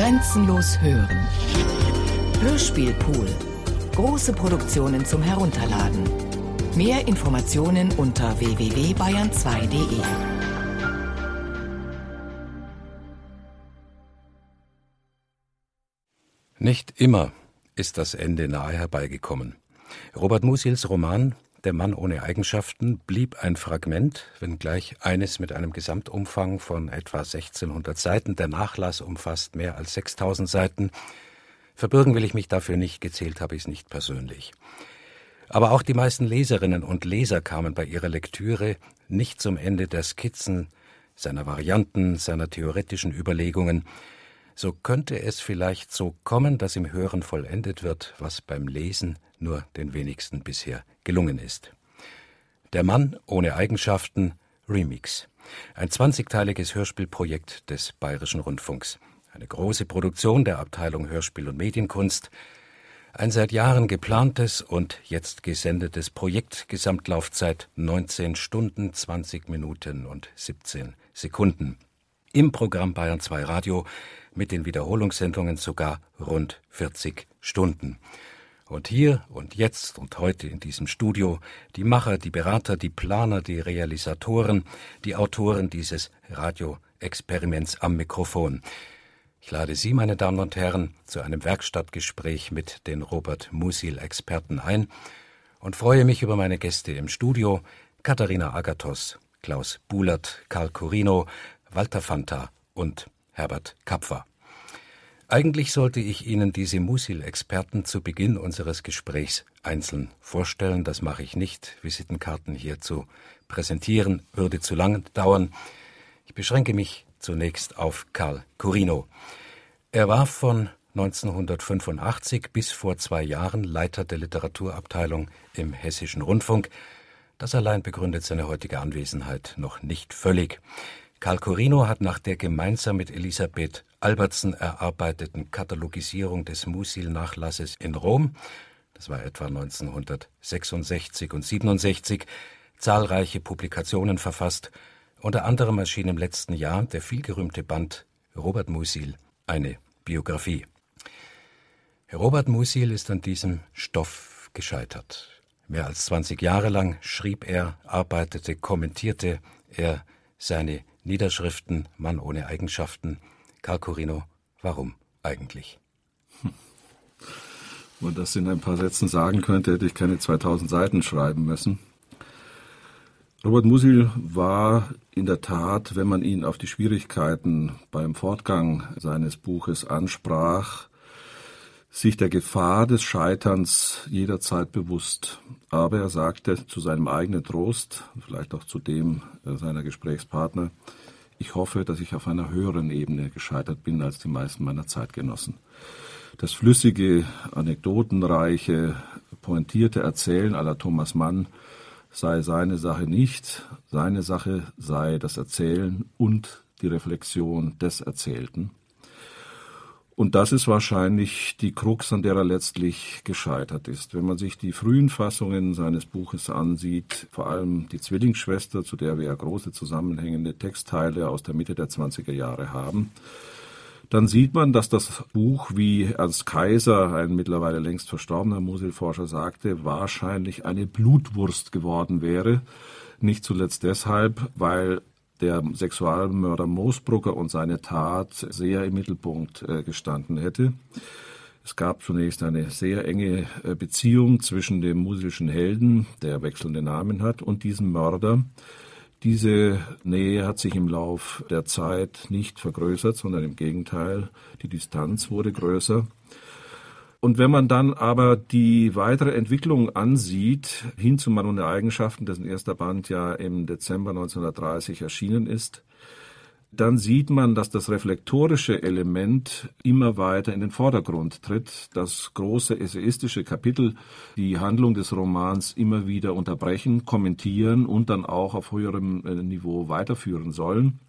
Grenzenlos hören. Hörspielpool. Große Produktionen zum Herunterladen. Mehr Informationen unter www.bayern2.de. Nicht immer ist das Ende nahe herbeigekommen. Robert Musils Roman Der Mann ohne Eigenschaften blieb ein Fragment, wenngleich eines mit einem Gesamtumfang von etwa 1600 Seiten. Der Nachlass umfasst mehr als 6000 Seiten. Verbürgen will ich mich dafür nicht, gezählt habe ich es nicht persönlich. Aber auch die meisten Leserinnen und Leser kamen bei ihrer Lektüre nicht zum Ende der Skizzen, seiner Varianten, seiner theoretischen Überlegungen, so könnte es vielleicht so kommen, dass im Hören vollendet wird, was beim Lesen nur den wenigsten bisher gelungen ist. Der Mann ohne Eigenschaften Remix. Ein zwanzigteiliges Hörspielprojekt des Bayerischen Rundfunks. Eine große Produktion der Abteilung Hörspiel und Medienkunst. Ein seit Jahren geplantes und jetzt gesendetes Projekt, Gesamtlaufzeit 19 Stunden, 20 Minuten und 17 Sekunden. Im Programm Bayern 2 Radio mit den Wiederholungssendungen sogar rund 40 Stunden. Und hier und jetzt und heute in diesem Studio die Macher, die Berater, die Planer, die Realisatoren, die Autoren dieses Radioexperiments am Mikrofon. Ich lade Sie, meine Damen und Herren, zu einem Werkstattgespräch mit den Robert Musil-Experten ein und freue mich über meine Gäste im Studio, Katharina Agathos, Klaus Bulert, Karl Corino, Walter Fanta und Herbert Kapfer. Eigentlich sollte ich Ihnen diese Musil-Experten zu Beginn unseres Gesprächs einzeln vorstellen. Das mache ich nicht. Visitenkarten hier zu präsentieren würde zu lang dauern. Ich beschränke mich zunächst auf Karl Corino. Er war von 1985 bis vor zwei Jahren Leiter der Literaturabteilung im Hessischen Rundfunk. Das allein begründet seine heutige Anwesenheit noch nicht völlig. Karl Corino hat nach der gemeinsam mit Elisabeth Albertsen erarbeiteten Katalogisierung des Musil-Nachlasses in Rom, das war etwa 1966 und 67, zahlreiche Publikationen verfasst, unter anderem erschien im letzten Jahr der vielgerühmte Band Robert Musil, eine Biografie. Robert Musil ist an diesem Stoff gescheitert. Mehr als 20 Jahre lang schrieb er, arbeitete, kommentierte er seine Niederschriften Mann ohne Eigenschaften. Karl Corino, warum eigentlich? Hm. Wenn man das in ein paar Sätzen sagen könnte, hätte ich keine 2000 Seiten schreiben müssen. Robert Musil war in der Tat, wenn man ihn auf die Schwierigkeiten beim Fortgang seines Buches ansprach, sich der Gefahr des Scheiterns jederzeit bewusst. Aber er sagte zu seinem eigenen Trost, vielleicht auch zu dem seiner Gesprächspartner, ich hoffe, dass ich auf einer höheren Ebene gescheitert bin als die meisten meiner Zeitgenossen. Das flüssige, anekdotenreiche, pointierte Erzählen aller Thomas Mann sei seine Sache nicht, seine Sache sei das Erzählen und die Reflexion des Erzählten. Und das ist wahrscheinlich die Krux, an der er letztlich gescheitert ist. Wenn man sich die frühen Fassungen seines Buches ansieht, vor allem die Zwillingsschwester, zu der wir ja große zusammenhängende Textteile aus der Mitte der 20er Jahre haben, dann sieht man, dass das Buch, wie Ernst Kaiser, ein mittlerweile längst verstorbener Muselforscher, sagte, wahrscheinlich eine Blutwurst geworden wäre. Nicht zuletzt deshalb, weil der Sexualmörder Moosbrugger und seine Tat sehr im Mittelpunkt äh, gestanden hätte. Es gab zunächst eine sehr enge äh, Beziehung zwischen dem musischen Helden, der wechselnde Namen hat, und diesem Mörder. Diese Nähe hat sich im Lauf der Zeit nicht vergrößert, sondern im Gegenteil, die Distanz wurde größer. Und wenn man dann aber die weitere Entwicklung ansieht, hin zu Mann und Eigenschaften, dessen erster Band ja im Dezember 1930 erschienen ist, dann sieht man, dass das reflektorische Element immer weiter in den Vordergrund tritt, dass große essayistische Kapitel die Handlung des Romans immer wieder unterbrechen, kommentieren und dann auch auf höherem äh, Niveau weiterführen sollen.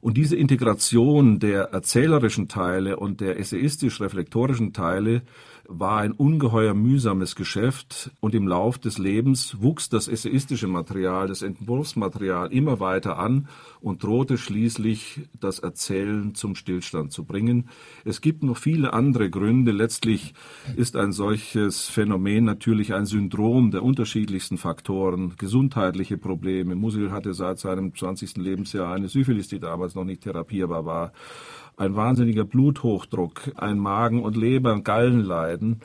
Und diese Integration der erzählerischen Teile und der essayistisch-reflektorischen Teile war ein ungeheuer mühsames Geschäft und im Lauf des Lebens wuchs das essayistische Material, das Entwurfsmaterial immer weiter an und drohte schließlich das Erzählen zum Stillstand zu bringen. Es gibt noch viele andere Gründe. Letztlich ist ein solches Phänomen natürlich ein Syndrom der unterschiedlichsten Faktoren, gesundheitliche Probleme. Musil hatte seit seinem 20. Lebensjahr eine Syphilis, die damals noch nicht therapierbar war ein wahnsinniger Bluthochdruck, ein Magen- und Leber- und Gallenleiden,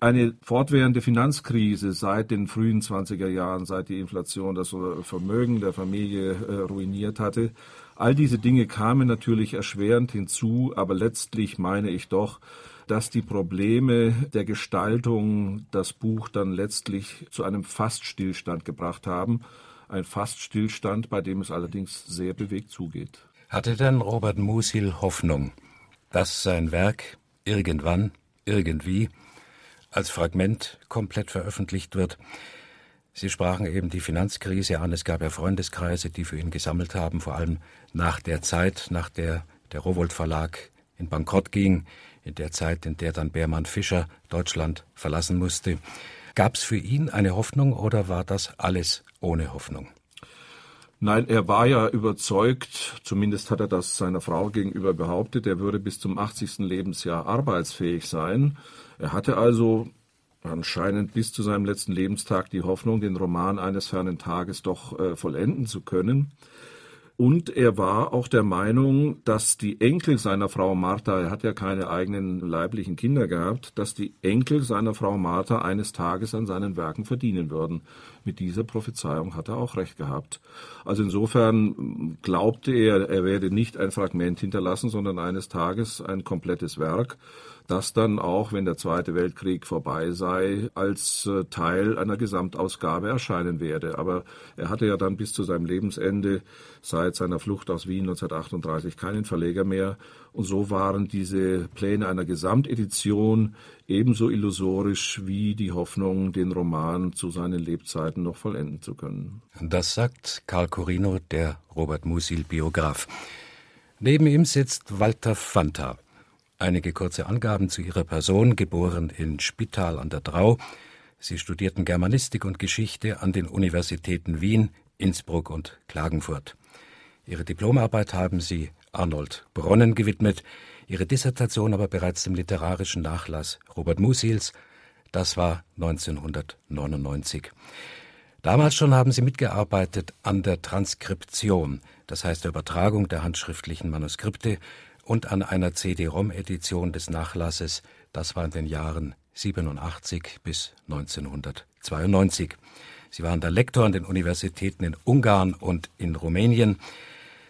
eine fortwährende Finanzkrise seit den frühen 20er Jahren, seit die Inflation das Vermögen der Familie äh, ruiniert hatte. All diese Dinge kamen natürlich erschwerend hinzu, aber letztlich meine ich doch, dass die Probleme der Gestaltung das Buch dann letztlich zu einem Faststillstand gebracht haben. Ein Faststillstand, bei dem es allerdings sehr bewegt zugeht. Hatte denn Robert Musil Hoffnung, dass sein Werk irgendwann, irgendwie, als Fragment komplett veröffentlicht wird? Sie sprachen eben die Finanzkrise an. Es gab ja Freundeskreise, die für ihn gesammelt haben, vor allem nach der Zeit, nach der der Rowold Verlag in Bankrott ging, in der Zeit, in der dann Beermann Fischer Deutschland verlassen musste. Gab es für ihn eine Hoffnung oder war das alles ohne Hoffnung? Nein, er war ja überzeugt, zumindest hat er das seiner Frau gegenüber behauptet, er würde bis zum 80. Lebensjahr arbeitsfähig sein. Er hatte also anscheinend bis zu seinem letzten Lebenstag die Hoffnung, den Roman eines fernen Tages doch äh, vollenden zu können. Und er war auch der Meinung, dass die Enkel seiner Frau Martha, er hat ja keine eigenen leiblichen Kinder gehabt, dass die Enkel seiner Frau Martha eines Tages an seinen Werken verdienen würden. Mit dieser Prophezeiung hat er auch recht gehabt. Also insofern glaubte er, er werde nicht ein Fragment hinterlassen, sondern eines Tages ein komplettes Werk das dann auch, wenn der Zweite Weltkrieg vorbei sei, als äh, Teil einer Gesamtausgabe erscheinen werde. Aber er hatte ja dann bis zu seinem Lebensende seit seiner Flucht aus Wien 1938 keinen Verleger mehr. Und so waren diese Pläne einer Gesamtedition ebenso illusorisch wie die Hoffnung, den Roman zu seinen Lebzeiten noch vollenden zu können. Das sagt Karl Corino, der Robert Musil Biograf. Neben ihm sitzt Walter Fanta. Einige kurze Angaben zu ihrer Person, geboren in Spital an der Drau. Sie studierten Germanistik und Geschichte an den Universitäten Wien, Innsbruck und Klagenfurt. Ihre Diplomarbeit haben sie Arnold Bronnen gewidmet, ihre Dissertation aber bereits dem literarischen Nachlass Robert Musils. Das war 1999. Damals schon haben sie mitgearbeitet an der Transkription, das heißt der Übertragung der handschriftlichen Manuskripte und an einer CD-ROM-Edition des Nachlasses, das war in den Jahren 87 bis 1992. Sie waren der Lektor an den Universitäten in Ungarn und in Rumänien,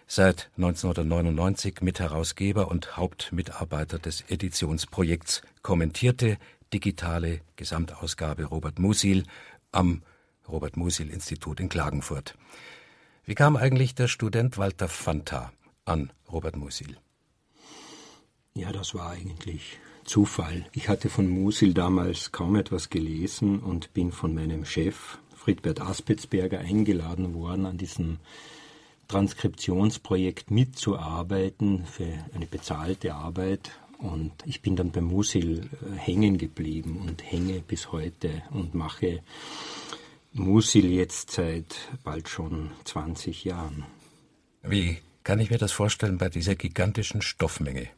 seit 1999 Mitherausgeber und Hauptmitarbeiter des Editionsprojekts Kommentierte digitale Gesamtausgabe Robert Musil am Robert Musil Institut in Klagenfurt. Wie kam eigentlich der Student Walter Fanta an Robert Musil? Ja, das war eigentlich Zufall. Ich hatte von Musil damals kaum etwas gelesen und bin von meinem Chef Friedbert Aspetsberger eingeladen worden, an diesem Transkriptionsprojekt mitzuarbeiten für eine bezahlte Arbeit. Und ich bin dann bei Musil äh, hängen geblieben und hänge bis heute und mache Musil jetzt seit bald schon 20 Jahren. Wie kann ich mir das vorstellen bei dieser gigantischen Stoffmenge?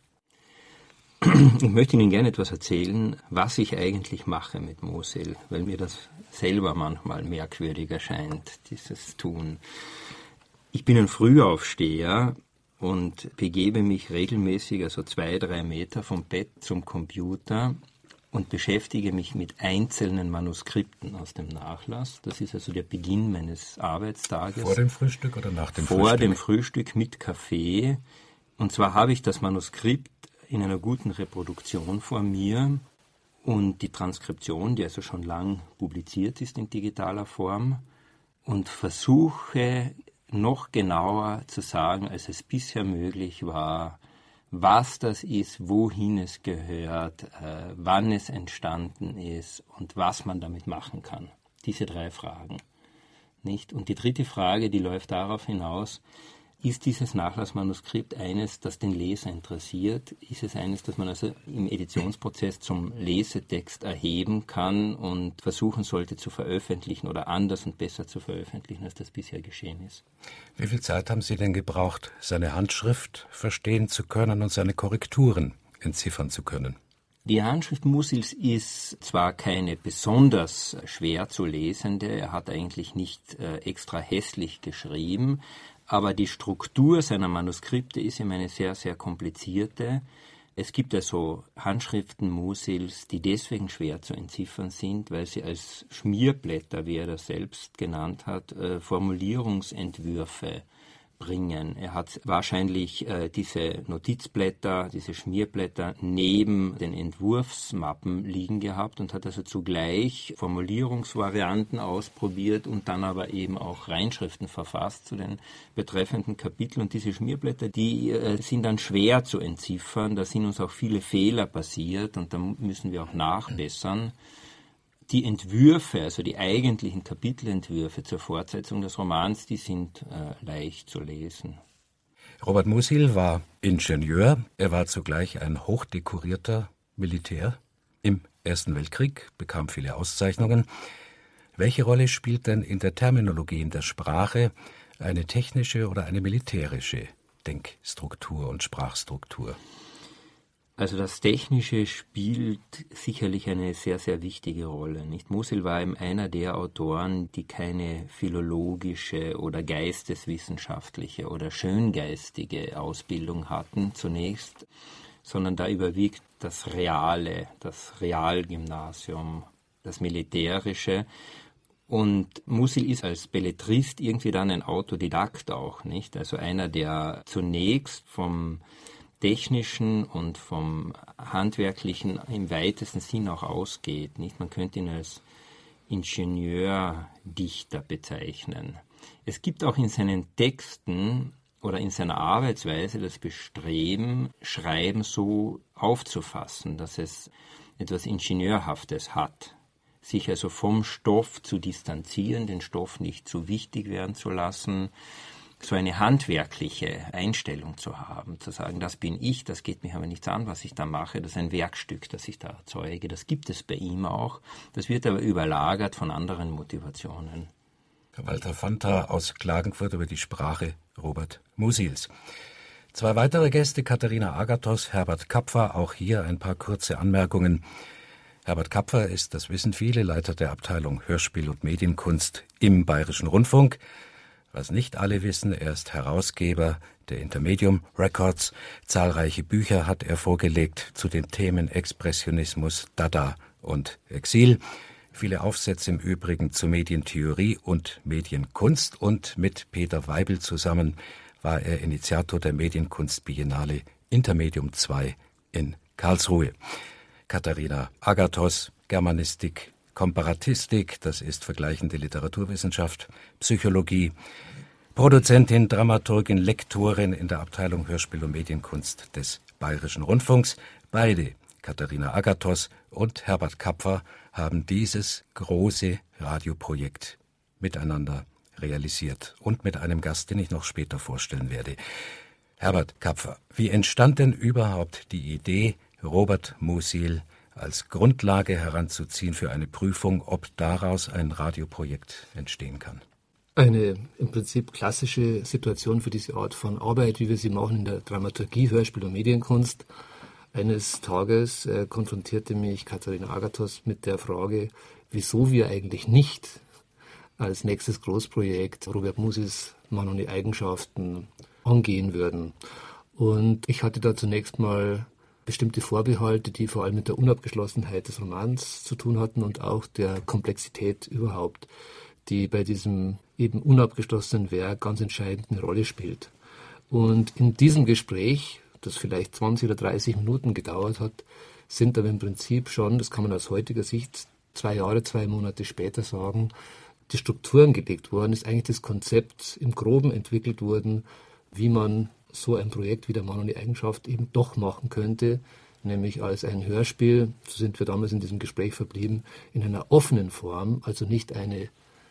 Ich möchte Ihnen gerne etwas erzählen, was ich eigentlich mache mit Mosil, weil mir das selber manchmal merkwürdig erscheint, dieses Tun. Ich bin ein Frühaufsteher und begebe mich regelmäßig, also zwei, drei Meter vom Bett zum Computer und beschäftige mich mit einzelnen Manuskripten aus dem Nachlass. Das ist also der Beginn meines Arbeitstages. Vor dem Frühstück oder nach dem Vor Frühstück? Vor dem Frühstück mit Kaffee. Und zwar habe ich das Manuskript in einer guten Reproduktion vor mir und die Transkription, die also schon lang publiziert ist in digitaler Form und versuche noch genauer zu sagen, als es bisher möglich war, was das ist, wohin es gehört, äh, wann es entstanden ist und was man damit machen kann. Diese drei Fragen. Nicht? Und die dritte Frage, die läuft darauf hinaus, ist dieses Nachlassmanuskript eines, das den Leser interessiert? Ist es eines, das man also im Editionsprozess zum Lesetext erheben kann und versuchen sollte zu veröffentlichen oder anders und besser zu veröffentlichen, als das bisher geschehen ist? Wie viel Zeit haben Sie denn gebraucht, seine Handschrift verstehen zu können und seine Korrekturen entziffern zu können? Die Handschrift Musils ist zwar keine besonders schwer zu lesende, er hat eigentlich nicht äh, extra hässlich geschrieben, aber die Struktur seiner Manuskripte ist ihm eine sehr, sehr komplizierte. Es gibt also Handschriften Musils, die deswegen schwer zu entziffern sind, weil sie als Schmierblätter, wie er das selbst genannt hat, äh, Formulierungsentwürfe bringen. Er hat wahrscheinlich äh, diese Notizblätter, diese Schmierblätter neben den Entwurfsmappen liegen gehabt und hat also zugleich Formulierungsvarianten ausprobiert und dann aber eben auch Reinschriften verfasst zu den betreffenden Kapiteln. Und diese Schmierblätter, die äh, sind dann schwer zu entziffern. Da sind uns auch viele Fehler passiert und da müssen wir auch nachbessern die Entwürfe, also die eigentlichen Kapitelentwürfe zur Fortsetzung des Romans, die sind äh, leicht zu lesen. Robert Musil war Ingenieur, er war zugleich ein hochdekorierter Militär im Ersten Weltkrieg, bekam viele Auszeichnungen. Welche Rolle spielt denn in der Terminologie, in der Sprache eine technische oder eine militärische Denkstruktur und Sprachstruktur? Also das Technische spielt sicherlich eine sehr, sehr wichtige Rolle. Nicht Musil war eben einer der Autoren, die keine philologische oder geisteswissenschaftliche oder schöngeistige Ausbildung hatten zunächst, sondern da überwiegt das Reale, das Realgymnasium, das Militärische. Und Musil ist als Belletrist irgendwie dann ein Autodidakt auch, nicht? Also einer, der zunächst vom Technischen und vom Handwerklichen im weitesten Sinn auch ausgeht. Nicht? Man könnte ihn als Ingenieurdichter bezeichnen. Es gibt auch in seinen Texten oder in seiner Arbeitsweise das Bestreben, Schreiben so aufzufassen, dass es etwas Ingenieurhaftes hat, sich also vom Stoff zu distanzieren, den Stoff nicht zu wichtig werden zu lassen, so eine handwerkliche Einstellung zu haben, zu sagen, das bin ich, das geht mich aber nichts an, was ich da mache, das ist ein Werkstück, das ich da erzeuge. Das gibt es bei ihm auch. Das wird aber überlagert von anderen Motivationen. Walter Fanta aus Klagenfurt über die Sprache Robert Musils. Zwei weitere Gäste, Katharina Agathos, Herbert Kapfer, auch hier ein paar kurze Anmerkungen. Herbert Kapfer ist, das wissen viele, Leiter der Abteilung Hörspiel und Medienkunst im Bayerischen Rundfunk. Was nicht alle wissen, er ist Herausgeber der Intermedium Records. Zahlreiche Bücher hat er vorgelegt zu den Themen Expressionismus, Dada und Exil. Viele Aufsätze im Übrigen zu Medientheorie und Medienkunst und mit Peter Weibel zusammen war er Initiator der Medienkunstbiennale Intermedium II in Karlsruhe. Katharina Agathos, Germanistik, Komparatistik, das ist vergleichende Literaturwissenschaft, Psychologie, Produzentin, Dramaturgin, Lektorin in der Abteilung Hörspiel und Medienkunst des Bayerischen Rundfunks. Beide, Katharina Agathos und Herbert Kapfer, haben dieses große Radioprojekt miteinander realisiert und mit einem Gast, den ich noch später vorstellen werde. Herbert Kapfer, wie entstand denn überhaupt die Idee, Robert Musil als Grundlage heranzuziehen für eine Prüfung, ob daraus ein Radioprojekt entstehen kann. Eine im Prinzip klassische Situation für diese Art von Arbeit, wie wir sie machen in der Dramaturgie, Hörspiel und Medienkunst. Eines Tages äh, konfrontierte mich Katharina Agathos mit der Frage, wieso wir eigentlich nicht als nächstes Großprojekt Robert Musis Mann und die Eigenschaften angehen würden. Und ich hatte da zunächst mal bestimmte Vorbehalte, die vor allem mit der Unabgeschlossenheit des Romans zu tun hatten und auch der Komplexität überhaupt, die bei diesem eben unabgeschlossenen Werk ganz entscheidend eine Rolle spielt. Und in diesem Gespräch, das vielleicht 20 oder 30 Minuten gedauert hat, sind aber im Prinzip schon, das kann man aus heutiger Sicht zwei Jahre, zwei Monate später sagen, die Strukturen gelegt worden, ist eigentlich das Konzept im Groben entwickelt worden, wie man so ein Projekt wie der Mann und die Eigenschaft eben doch machen könnte, nämlich als ein Hörspiel, so sind wir damals in diesem Gespräch verblieben, in einer offenen Form, also nicht eine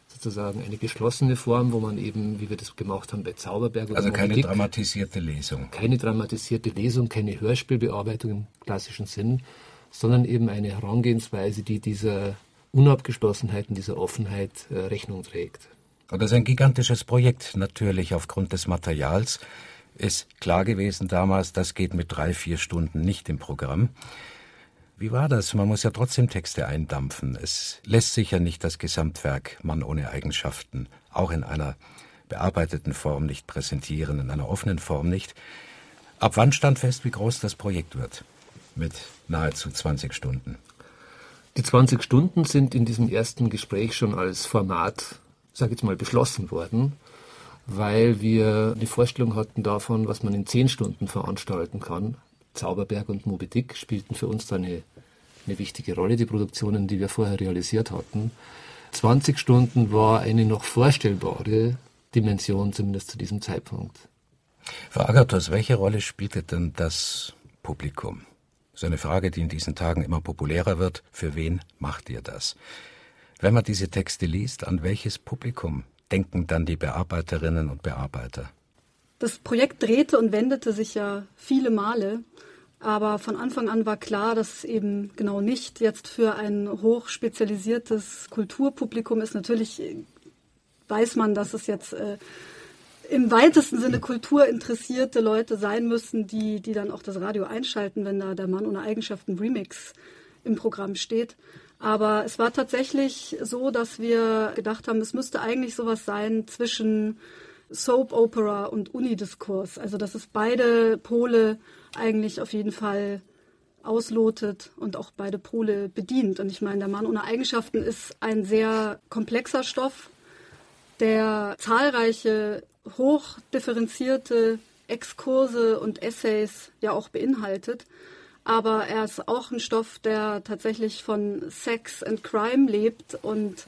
sozusagen eine geschlossene Form, wo man eben, wie wir das gemacht haben bei Zauberberg oder Also keine Dick, dramatisierte Lesung. Keine dramatisierte Lesung, keine Hörspielbearbeitung im klassischen Sinn, sondern eben eine Herangehensweise, die dieser Unabgeschlossenheit und dieser Offenheit äh, Rechnung trägt. Und das ist ein gigantisches Projekt, natürlich aufgrund des Materials. Ist klar gewesen damals, das geht mit drei, vier Stunden nicht im Programm. Wie war das? Man muss ja trotzdem Texte eindampfen. Es lässt sich ja nicht das Gesamtwerk Mann ohne Eigenschaften, auch in einer bearbeiteten Form nicht präsentieren, in einer offenen Form nicht. Ab wann stand fest, wie groß das Projekt wird? Mit nahezu 20 Stunden. Die 20 Stunden sind in diesem ersten Gespräch schon als Format, sage ich jetzt mal, beschlossen worden, weil wir eine Vorstellung hatten davon, was man in 10 Stunden veranstalten kann. Zauberberg und Moby Dick spielten für uns da eine eine wichtige Rolle, die Produktionen, die wir vorher realisiert hatten. 20 Stunden war eine noch vorstellbare Dimension, zumindest zu diesem Zeitpunkt. Frau Agathos, welche Rolle spielte denn das Publikum? So eine Frage, die in diesen Tagen immer populärer wird. Für wen macht ihr das? Wenn man diese Texte liest, an welches Publikum denken dann die Bearbeiterinnen und Bearbeiter? Das Projekt drehte und wendete sich ja viele Male. Aber von Anfang an war klar, dass es eben genau nicht jetzt für ein hochspezialisiertes Kulturpublikum ist. Natürlich weiß man, dass es jetzt äh, im weitesten Sinne kulturinteressierte Leute sein müssen, die, die dann auch das Radio einschalten, wenn da der Mann ohne Eigenschaften Remix im Programm steht. Aber es war tatsächlich so, dass wir gedacht haben, es müsste eigentlich sowas sein zwischen Soap Opera und Unidiskurs. Also dass es beide Pole eigentlich auf jeden Fall auslotet und auch beide Pole bedient. Und ich meine, der Mann ohne Eigenschaften ist ein sehr komplexer Stoff, der zahlreiche hochdifferenzierte Exkurse und Essays ja auch beinhaltet. Aber er ist auch ein Stoff, der tatsächlich von Sex and Crime lebt. Und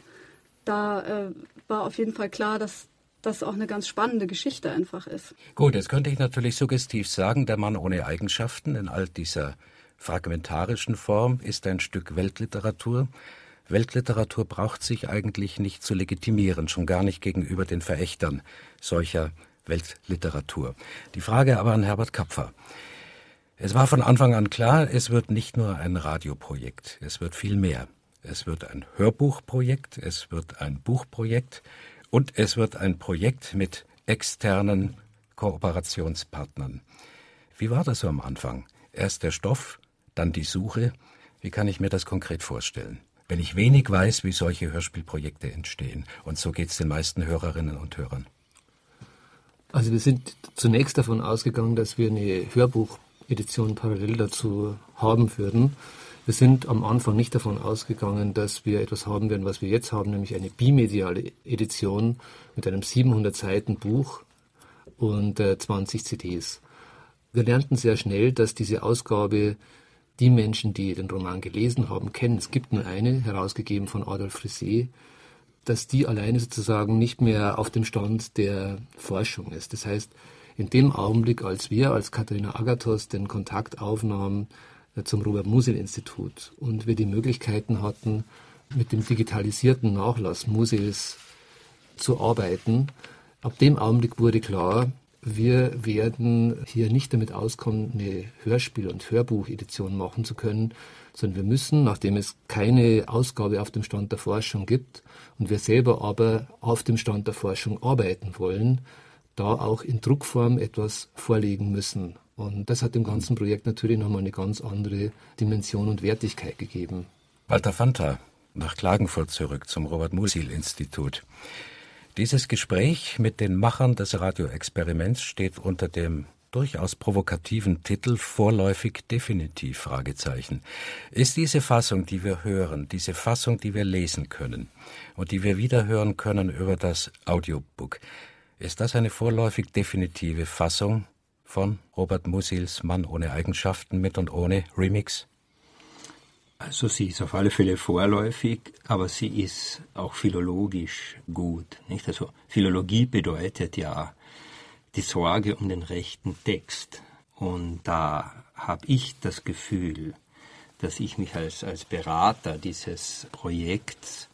da äh, war auf jeden Fall klar, dass das auch eine ganz spannende Geschichte einfach ist. Gut, jetzt könnte ich natürlich suggestiv sagen, der Mann ohne Eigenschaften in all dieser fragmentarischen Form ist ein Stück Weltliteratur. Weltliteratur braucht sich eigentlich nicht zu legitimieren, schon gar nicht gegenüber den Verächtern solcher Weltliteratur. Die Frage aber an Herbert Kapfer. Es war von Anfang an klar, es wird nicht nur ein Radioprojekt, es wird viel mehr. Es wird ein Hörbuchprojekt, es wird ein Buchprojekt und es wird ein Projekt mit externen Kooperationspartnern. Wie war das so am Anfang? Erst der Stoff, dann die Suche. Wie kann ich mir das konkret vorstellen? Wenn ich wenig weiß, wie solche Hörspielprojekte entstehen. Und so geht es den meisten Hörerinnen und Hörern. Also wir sind zunächst davon ausgegangen, dass wir eine Hörbuchedition parallel dazu haben würden. Wir sind am Anfang nicht davon ausgegangen, dass wir etwas haben werden, was wir jetzt haben, nämlich eine bimediale Edition mit einem 700 Seiten Buch und äh, 20 CDs. Wir lernten sehr schnell, dass diese Ausgabe die Menschen, die den Roman gelesen haben, kennen. Es gibt nur eine, herausgegeben von Adolf Frisset, dass die alleine sozusagen nicht mehr auf dem Stand der Forschung ist. Das heißt, in dem Augenblick, als wir als Katharina Agathos den Kontakt aufnahmen zum Robert-Musil-Institut und wir die Möglichkeiten hatten, mit dem digitalisierten Nachlass Musils zu arbeiten. Ab dem Augenblick wurde klar, wir werden hier nicht damit auskommen, eine Hörspiel- und Hörbuchedition machen zu können, sondern wir müssen, nachdem es keine Ausgabe auf dem Stand der Forschung gibt und wir selber aber auf dem Stand der Forschung arbeiten wollen, da auch in Druckform etwas vorlegen müssen. Und das hat dem ganzen Projekt natürlich nochmal eine ganz andere Dimension und Wertigkeit gegeben. Walter Fanta, nach Klagenfurt zurück zum Robert-Musil-Institut. Dieses Gespräch mit den Machern des Radioexperiments steht unter dem durchaus provokativen Titel vorläufig definitiv Fragezeichen. Ist diese Fassung, die wir hören, diese Fassung, die wir lesen können und die wir wiederhören können über das Audiobook, ist das eine vorläufig definitive Fassung von Robert Musils Mann ohne Eigenschaften mit und ohne Remix? Also sie ist auf alle Fälle vorläufig, aber sie ist auch philologisch gut. Nicht? Also Philologie bedeutet ja die Sorge um den rechten Text. Und da habe ich das Gefühl, dass ich mich als, als Berater dieses Projekts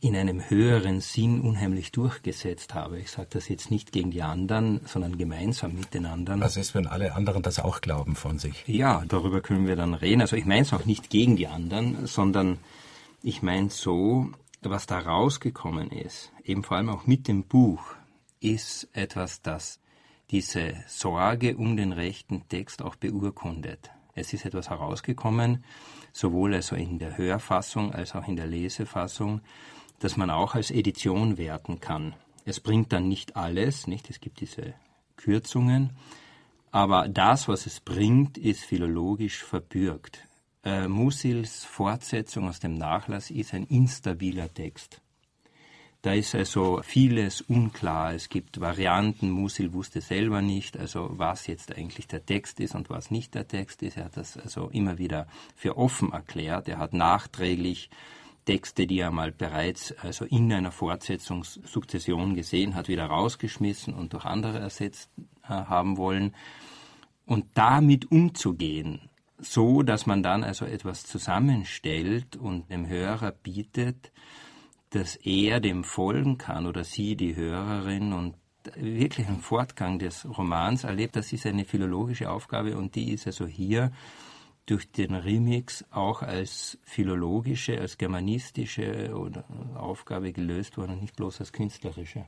in einem höheren Sinn unheimlich durchgesetzt habe. Ich sage das jetzt nicht gegen die anderen, sondern gemeinsam mit den anderen. Was ist, wenn alle anderen das auch glauben von sich? Ja, darüber können wir dann reden. Also ich meine es auch nicht gegen die anderen, sondern ich meine so, was da rausgekommen ist, eben vor allem auch mit dem Buch, ist etwas, das diese Sorge um den rechten Text auch beurkundet. Es ist etwas herausgekommen, sowohl also in der Hörfassung als auch in der Lesefassung, das man auch als Edition werten kann. Es bringt dann nicht alles, nicht? Es gibt diese Kürzungen, aber das, was es bringt, ist philologisch verbürgt. Äh, Musils Fortsetzung aus dem Nachlass ist ein instabiler Text. Da ist also vieles unklar. Es gibt Varianten. Musil wusste selber nicht, also was jetzt eigentlich der Text ist und was nicht der Text ist. Er hat das also immer wieder für offen erklärt. Er hat nachträglich Texte, die er mal bereits also in einer Fortsetzungssukzession gesehen hat, wieder rausgeschmissen und durch andere ersetzt äh, haben wollen. Und damit umzugehen, so dass man dann also etwas zusammenstellt und dem Hörer bietet, dass er dem folgen kann oder sie, die Hörerin, und wirklich einen Fortgang des Romans erlebt, das ist eine philologische Aufgabe und die ist also hier durch den Remix auch als philologische, als germanistische Aufgabe gelöst worden und nicht bloß als künstlerische.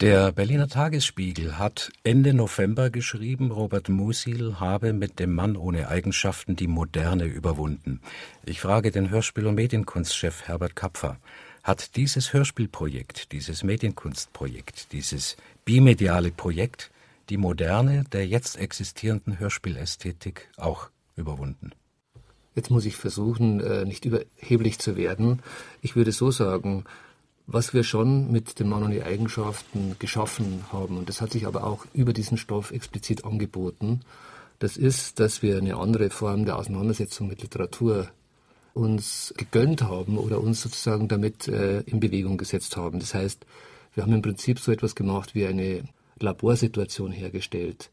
Der Berliner Tagesspiegel hat Ende November geschrieben, Robert Musil habe mit dem Mann ohne Eigenschaften die Moderne überwunden. Ich frage den Hörspiel- und Medienkunstchef Herbert Kapfer, hat dieses Hörspielprojekt, dieses Medienkunstprojekt, dieses bimediale Projekt die Moderne der jetzt existierenden Hörspielästhetik auch überwunden? Jetzt muss ich versuchen, äh, nicht überheblich zu werden. Ich würde so sagen, was wir schon mit dem Mann und die Eigenschaften geschaffen haben, und das hat sich aber auch über diesen Stoff explizit angeboten, das ist, dass wir eine andere Form der Auseinandersetzung mit Literatur uns gegönnt haben oder uns sozusagen damit äh, in Bewegung gesetzt haben. Das heißt, wir haben im Prinzip so etwas gemacht wie eine Laborsituation hergestellt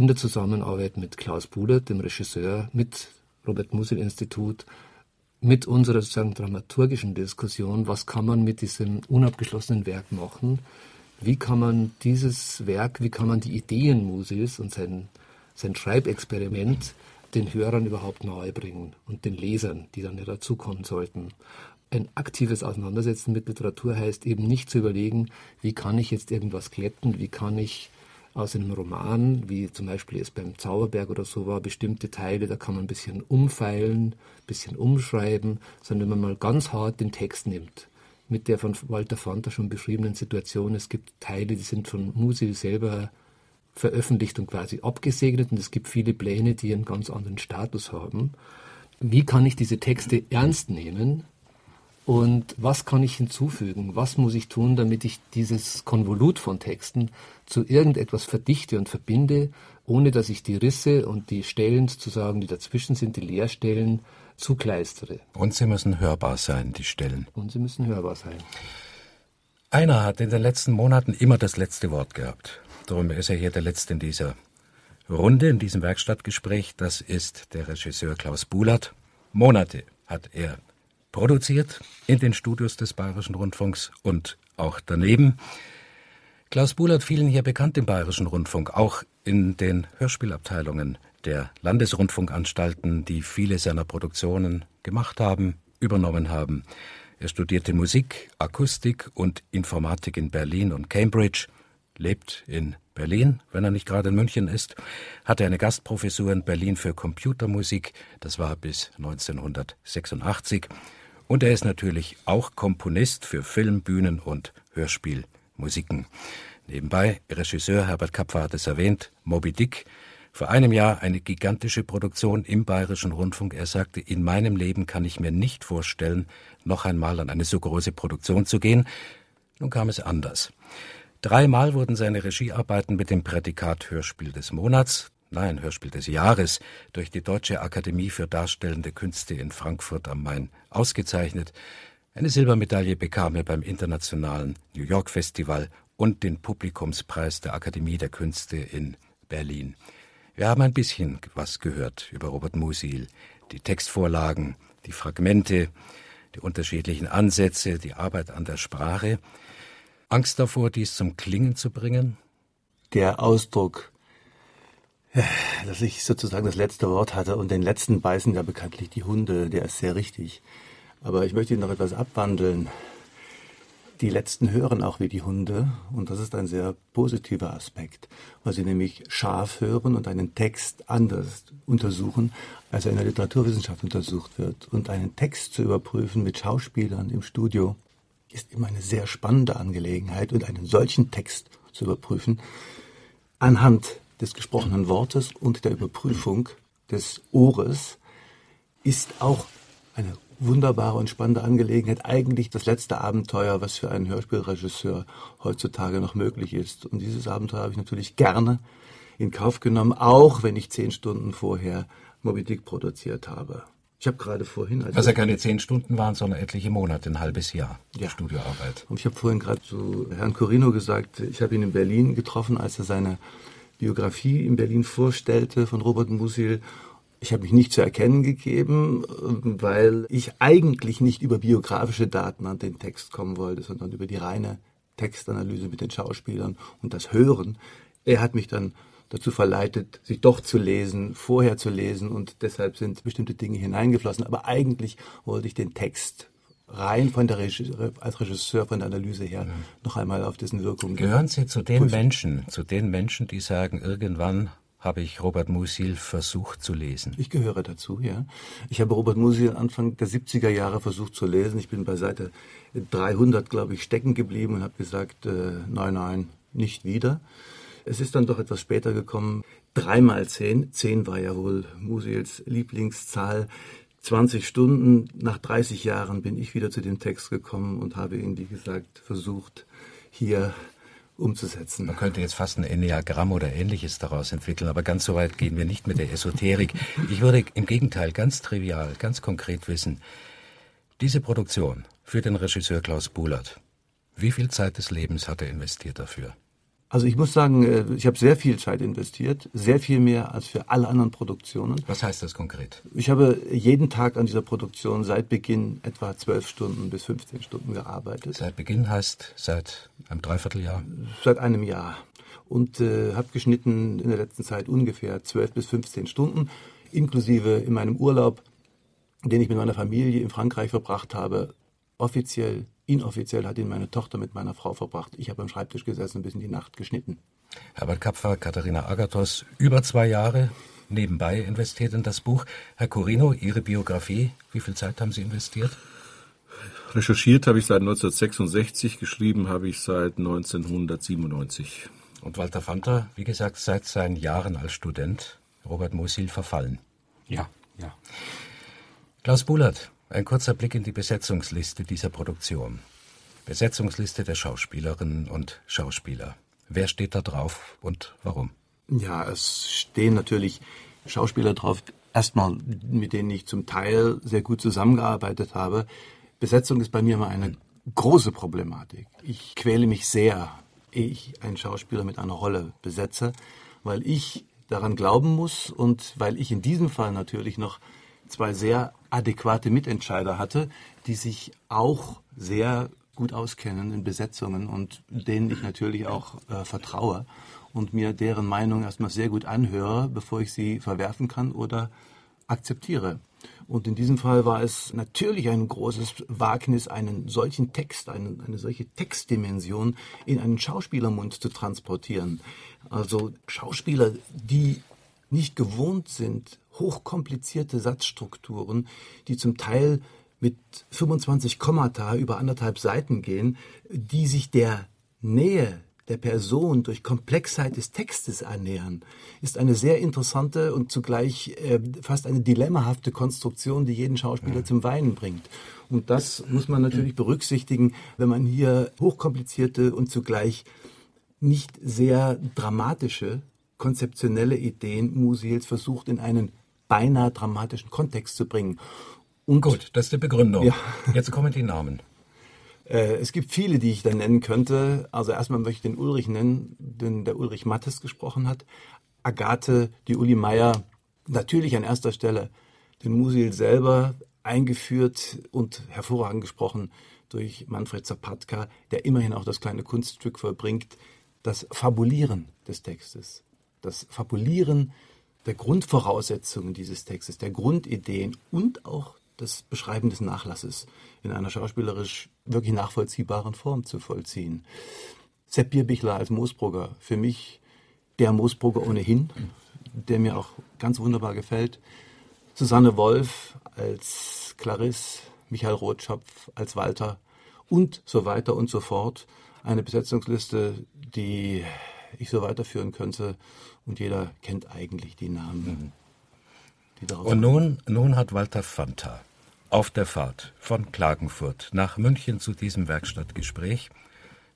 in der Zusammenarbeit mit Klaus Budert, dem Regisseur, mit Robert Musil Institut, mit unserer sozusagen dramaturgischen Diskussion, was kann man mit diesem unabgeschlossenen Werk machen, wie kann man dieses Werk, wie kann man die Ideen Musils und sein, sein Schreibexperiment den Hörern überhaupt nahebringen und den Lesern, die dann ja dazukommen sollten. Ein aktives Auseinandersetzen mit Literatur heißt eben nicht zu überlegen, wie kann ich jetzt irgendwas glätten, wie kann ich aus einem Roman, wie zum Beispiel es beim Zauberberg oder so war, bestimmte Teile, da kann man ein bisschen umfeilen, ein bisschen umschreiben, sondern wenn man mal ganz hart den Text nimmt, mit der von Walter Fanta schon beschriebenen Situation, es gibt Teile, die sind von Musil selber veröffentlicht und quasi abgesegnet und es gibt viele Pläne, die einen ganz anderen Status haben. Wie kann ich diese Texte ernst nehmen und was kann ich hinzufügen? Was muss ich tun, damit ich dieses Konvolut von Texten zu irgendetwas verdichte und verbinde, ohne dass ich die Risse und die Stellen sozusagen, die dazwischen sind, die Leerstellen, zukleistere? Und sie müssen hörbar sein, die Stellen. Und sie müssen hörbar sein. Einer hat in den letzten Monaten immer das letzte Wort gehabt. Darum ist er hier der Letzte in dieser Runde, in diesem Werkstattgespräch. Das ist der Regisseur Klaus Bulat. Monate hat er produziert in den Studios des Bayerischen Rundfunks und auch daneben. Klaus Buhlert vielen hier bekannt im Bayerischen Rundfunk, auch in den Hörspielabteilungen der Landesrundfunkanstalten, die viele seiner Produktionen gemacht haben, übernommen haben. Er studierte Musik, Akustik und Informatik in Berlin und Cambridge, lebt in Berlin, wenn er nicht gerade in München ist, hatte eine Gastprofessur in Berlin für Computermusik, das war bis 1986, und er ist natürlich auch Komponist für Film, Bühnen und Hörspielmusiken. Nebenbei, Regisseur Herbert Kapfer hat es erwähnt, Moby Dick, vor einem Jahr eine gigantische Produktion im Bayerischen Rundfunk. Er sagte, in meinem Leben kann ich mir nicht vorstellen, noch einmal an eine so große Produktion zu gehen. Nun kam es anders. Dreimal wurden seine Regiearbeiten mit dem Prädikat Hörspiel des Monats, nein, Hörspiel des Jahres durch die Deutsche Akademie für Darstellende Künste in Frankfurt am Main ausgezeichnet. Eine Silbermedaille bekam er beim Internationalen New York Festival und den Publikumspreis der Akademie der Künste in Berlin. Wir haben ein bisschen was gehört über Robert Musil, die Textvorlagen, die Fragmente, die unterschiedlichen Ansätze, die Arbeit an der Sprache. Angst davor, dies zum Klingen zu bringen? Der Ausdruck, dass ich sozusagen das letzte Wort hatte und den letzten beißen ja bekanntlich die Hunde, der ist sehr richtig. Aber ich möchte ihn noch etwas abwandeln. Die Letzten hören auch wie die Hunde und das ist ein sehr positiver Aspekt, weil sie nämlich scharf hören und einen Text anders untersuchen, als er in der Literaturwissenschaft untersucht wird. Und einen Text zu überprüfen mit Schauspielern im Studio ist immer eine sehr spannende Angelegenheit und einen solchen Text zu überprüfen anhand des gesprochenen Wortes und der Überprüfung des Ohres ist auch eine wunderbare und spannende Angelegenheit, eigentlich das letzte Abenteuer, was für einen Hörspielregisseur heutzutage noch möglich ist. Und dieses Abenteuer habe ich natürlich gerne in Kauf genommen, auch wenn ich zehn Stunden vorher Moby Dick produziert habe. Ich habe gerade vorhin... Also Was ja keine zehn Stunden waren, sondern etliche Monate, ein halbes Jahr ja. Studioarbeit. Und ich habe vorhin gerade zu Herrn Corino gesagt, ich habe ihn in Berlin getroffen, als er seine Biografie in Berlin vorstellte von Robert Musil. Ich habe mich nicht zu erkennen gegeben, weil ich eigentlich nicht über biografische Daten an den Text kommen wollte, sondern über die reine Textanalyse mit den Schauspielern und das Hören. Er hat mich dann dazu verleitet, sich doch zu lesen, vorher zu lesen und deshalb sind bestimmte Dinge hineingeflossen. Aber eigentlich wollte ich den Text rein von der Regisseur, als Regisseur von der Analyse her ja. noch einmal auf dessen Wirkung. Gehören Sie zu den prüfen. Menschen, zu den Menschen, die sagen, irgendwann habe ich Robert Musil versucht zu lesen. Ich gehöre dazu, ja. Ich habe Robert Musil Anfang der 70er Jahre versucht zu lesen. Ich bin bei Seite 300, glaube ich, stecken geblieben und habe gesagt, äh, nein, nein, nicht wieder. Es ist dann doch etwas später gekommen. Dreimal zehn. Zehn war ja wohl Musils Lieblingszahl. 20 Stunden nach 30 Jahren bin ich wieder zu dem Text gekommen und habe ihn, wie gesagt, versucht, hier umzusetzen. Man könnte jetzt fast ein Enneagramm oder ähnliches daraus entwickeln, aber ganz so weit gehen wir nicht mit der Esoterik. Ich würde im Gegenteil ganz trivial, ganz konkret wissen, diese Produktion für den Regisseur Klaus Buhlert, wie viel Zeit des Lebens hat er investiert dafür? Also ich muss sagen, äh, ich habe sehr viel Zeit investiert, sehr viel mehr als für alle anderen Produktionen. Was heißt das konkret? Ich habe jeden Tag an dieser Produktion seit Beginn etwa zwölf Stunden bis 15 Stunden gearbeitet. Seit Beginn heißt seit einem Dreivierteljahr? Seit einem Jahr. Und äh, habe geschnitten in der letzten Zeit ungefähr zwölf bis 15 Stunden, inklusive in meinem Urlaub, den ich mit meiner Familie in Frankreich verbracht habe, offiziell Inoffiziell hat ihn meine Tochter mit meiner Frau verbracht. Ich habe am Schreibtisch gesessen bis in die Nacht geschnitten. Herbert Kapfer, Katharina Agathos, über zwei Jahre nebenbei investiert in das Buch. Herr Corino, Ihre Biografie, wie viel Zeit haben Sie investiert? Recherchiert habe ich seit 1966, geschrieben habe ich seit 1997. Und Walter Fanta, wie gesagt, seit seinen Jahren als Student Robert Musil verfallen. Ja, ja. Klaus Bullert, ein kurzer Blick in die Besetzungsliste dieser Produktion. Besetzungsliste der Schauspielerinnen und Schauspieler. Wer steht da drauf und warum? Ja, es stehen natürlich Schauspieler drauf, erstmal, mit denen ich zum Teil sehr gut zusammengearbeitet habe. Besetzung ist bei mir immer eine große Problematik. Ich quäle mich sehr, ehe ich einen Schauspieler mit einer Rolle besetze, weil ich daran glauben muss und weil ich in diesem Fall natürlich noch zwei sehr adäquate Mitentscheider hatte, die sich auch sehr gut auskennen in Besetzungen und denen ich natürlich auch äh, vertraue und mir deren Meinung erstmal sehr gut anhöre, bevor ich sie verwerfen kann oder akzeptiere. Und in diesem Fall war es natürlich ein großes Wagnis, einen solchen Text, eine, eine solche Textdimension in einen Schauspielermund zu transportieren. Also Schauspieler, die nicht gewohnt sind, hochkomplizierte Satzstrukturen, die zum Teil mit 25 Kommata über anderthalb Seiten gehen, die sich der Nähe der Person durch Komplexheit des Textes annähern, ist eine sehr interessante und zugleich äh, fast eine dilemmahafte Konstruktion, die jeden Schauspieler ja. zum Weinen bringt. Und das muss man natürlich berücksichtigen, wenn man hier hochkomplizierte und zugleich nicht sehr dramatische konzeptionelle Ideen Musils versucht in einen beinahe dramatischen Kontext zu bringen. Und Gut, das ist die Begründung. Ja. Jetzt kommen die Namen. Äh, es gibt viele, die ich da nennen könnte. Also erstmal möchte ich den Ulrich nennen, den der Ulrich Mattes gesprochen hat. Agathe, die Uli Meier, natürlich an erster Stelle den Musil selber, eingeführt und hervorragend gesprochen durch Manfred Zapatka, der immerhin auch das kleine Kunststück vollbringt, das Fabulieren des Textes, das Fabulieren der Grundvoraussetzungen dieses Textes, der Grundideen und auch das Beschreiben des Nachlasses in einer schauspielerisch wirklich nachvollziehbaren Form zu vollziehen. Sepp Bierbichler als Moosbrugger, für mich der Moosbrugger ohnehin, der mir auch ganz wunderbar gefällt. Susanne Wolf als Clarisse, Michael Rotschopf als Walter und so weiter und so fort. Eine Besetzungsliste, die ich so weiterführen könnte und jeder kennt eigentlich die Namen. Die und nun, nun hat Walter Fanta auf der Fahrt von Klagenfurt nach München zu diesem Werkstattgespräch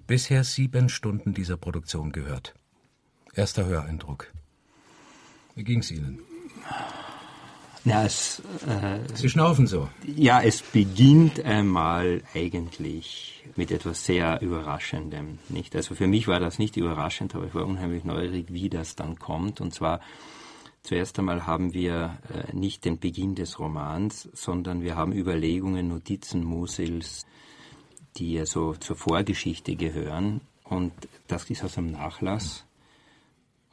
bisher sieben Stunden dieser Produktion gehört. Erster Höreindruck. Wie ging es Ihnen? Ja, es, äh, Sie schnaufen so. Ja, es beginnt einmal eigentlich mit etwas sehr Überraschendem. Nicht? Also für mich war das nicht überraschend, aber ich war unheimlich neugierig, wie das dann kommt. Und zwar zuerst einmal haben wir äh, nicht den Beginn des Romans, sondern wir haben Überlegungen, Notizen Musils, die ja so zur Vorgeschichte gehören. Und das ist aus einem Nachlass.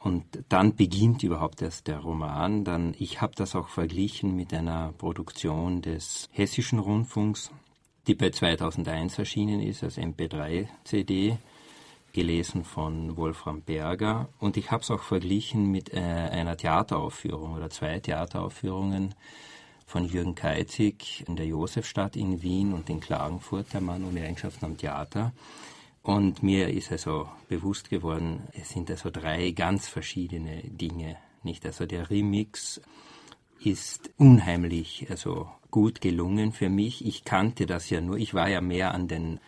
Und dann beginnt überhaupt erst der Roman. Dann, ich habe das auch verglichen mit einer Produktion des Hessischen Rundfunks, die bei 2001 erschienen ist als MP3-CD, gelesen von Wolfram Berger. Und ich habe es auch verglichen mit äh, einer Theateraufführung oder zwei Theateraufführungen von Jürgen Keizig in der Josefstadt in Wien und in Klagenfurt, der Mann ohne Eigenschaften am Theater. Und mir ist also bewusst geworden, es sind also drei ganz verschiedene Dinge. Nicht? Also der Remix ist unheimlich also gut gelungen für mich. Ich kannte das ja nur, ich war ja mehr an den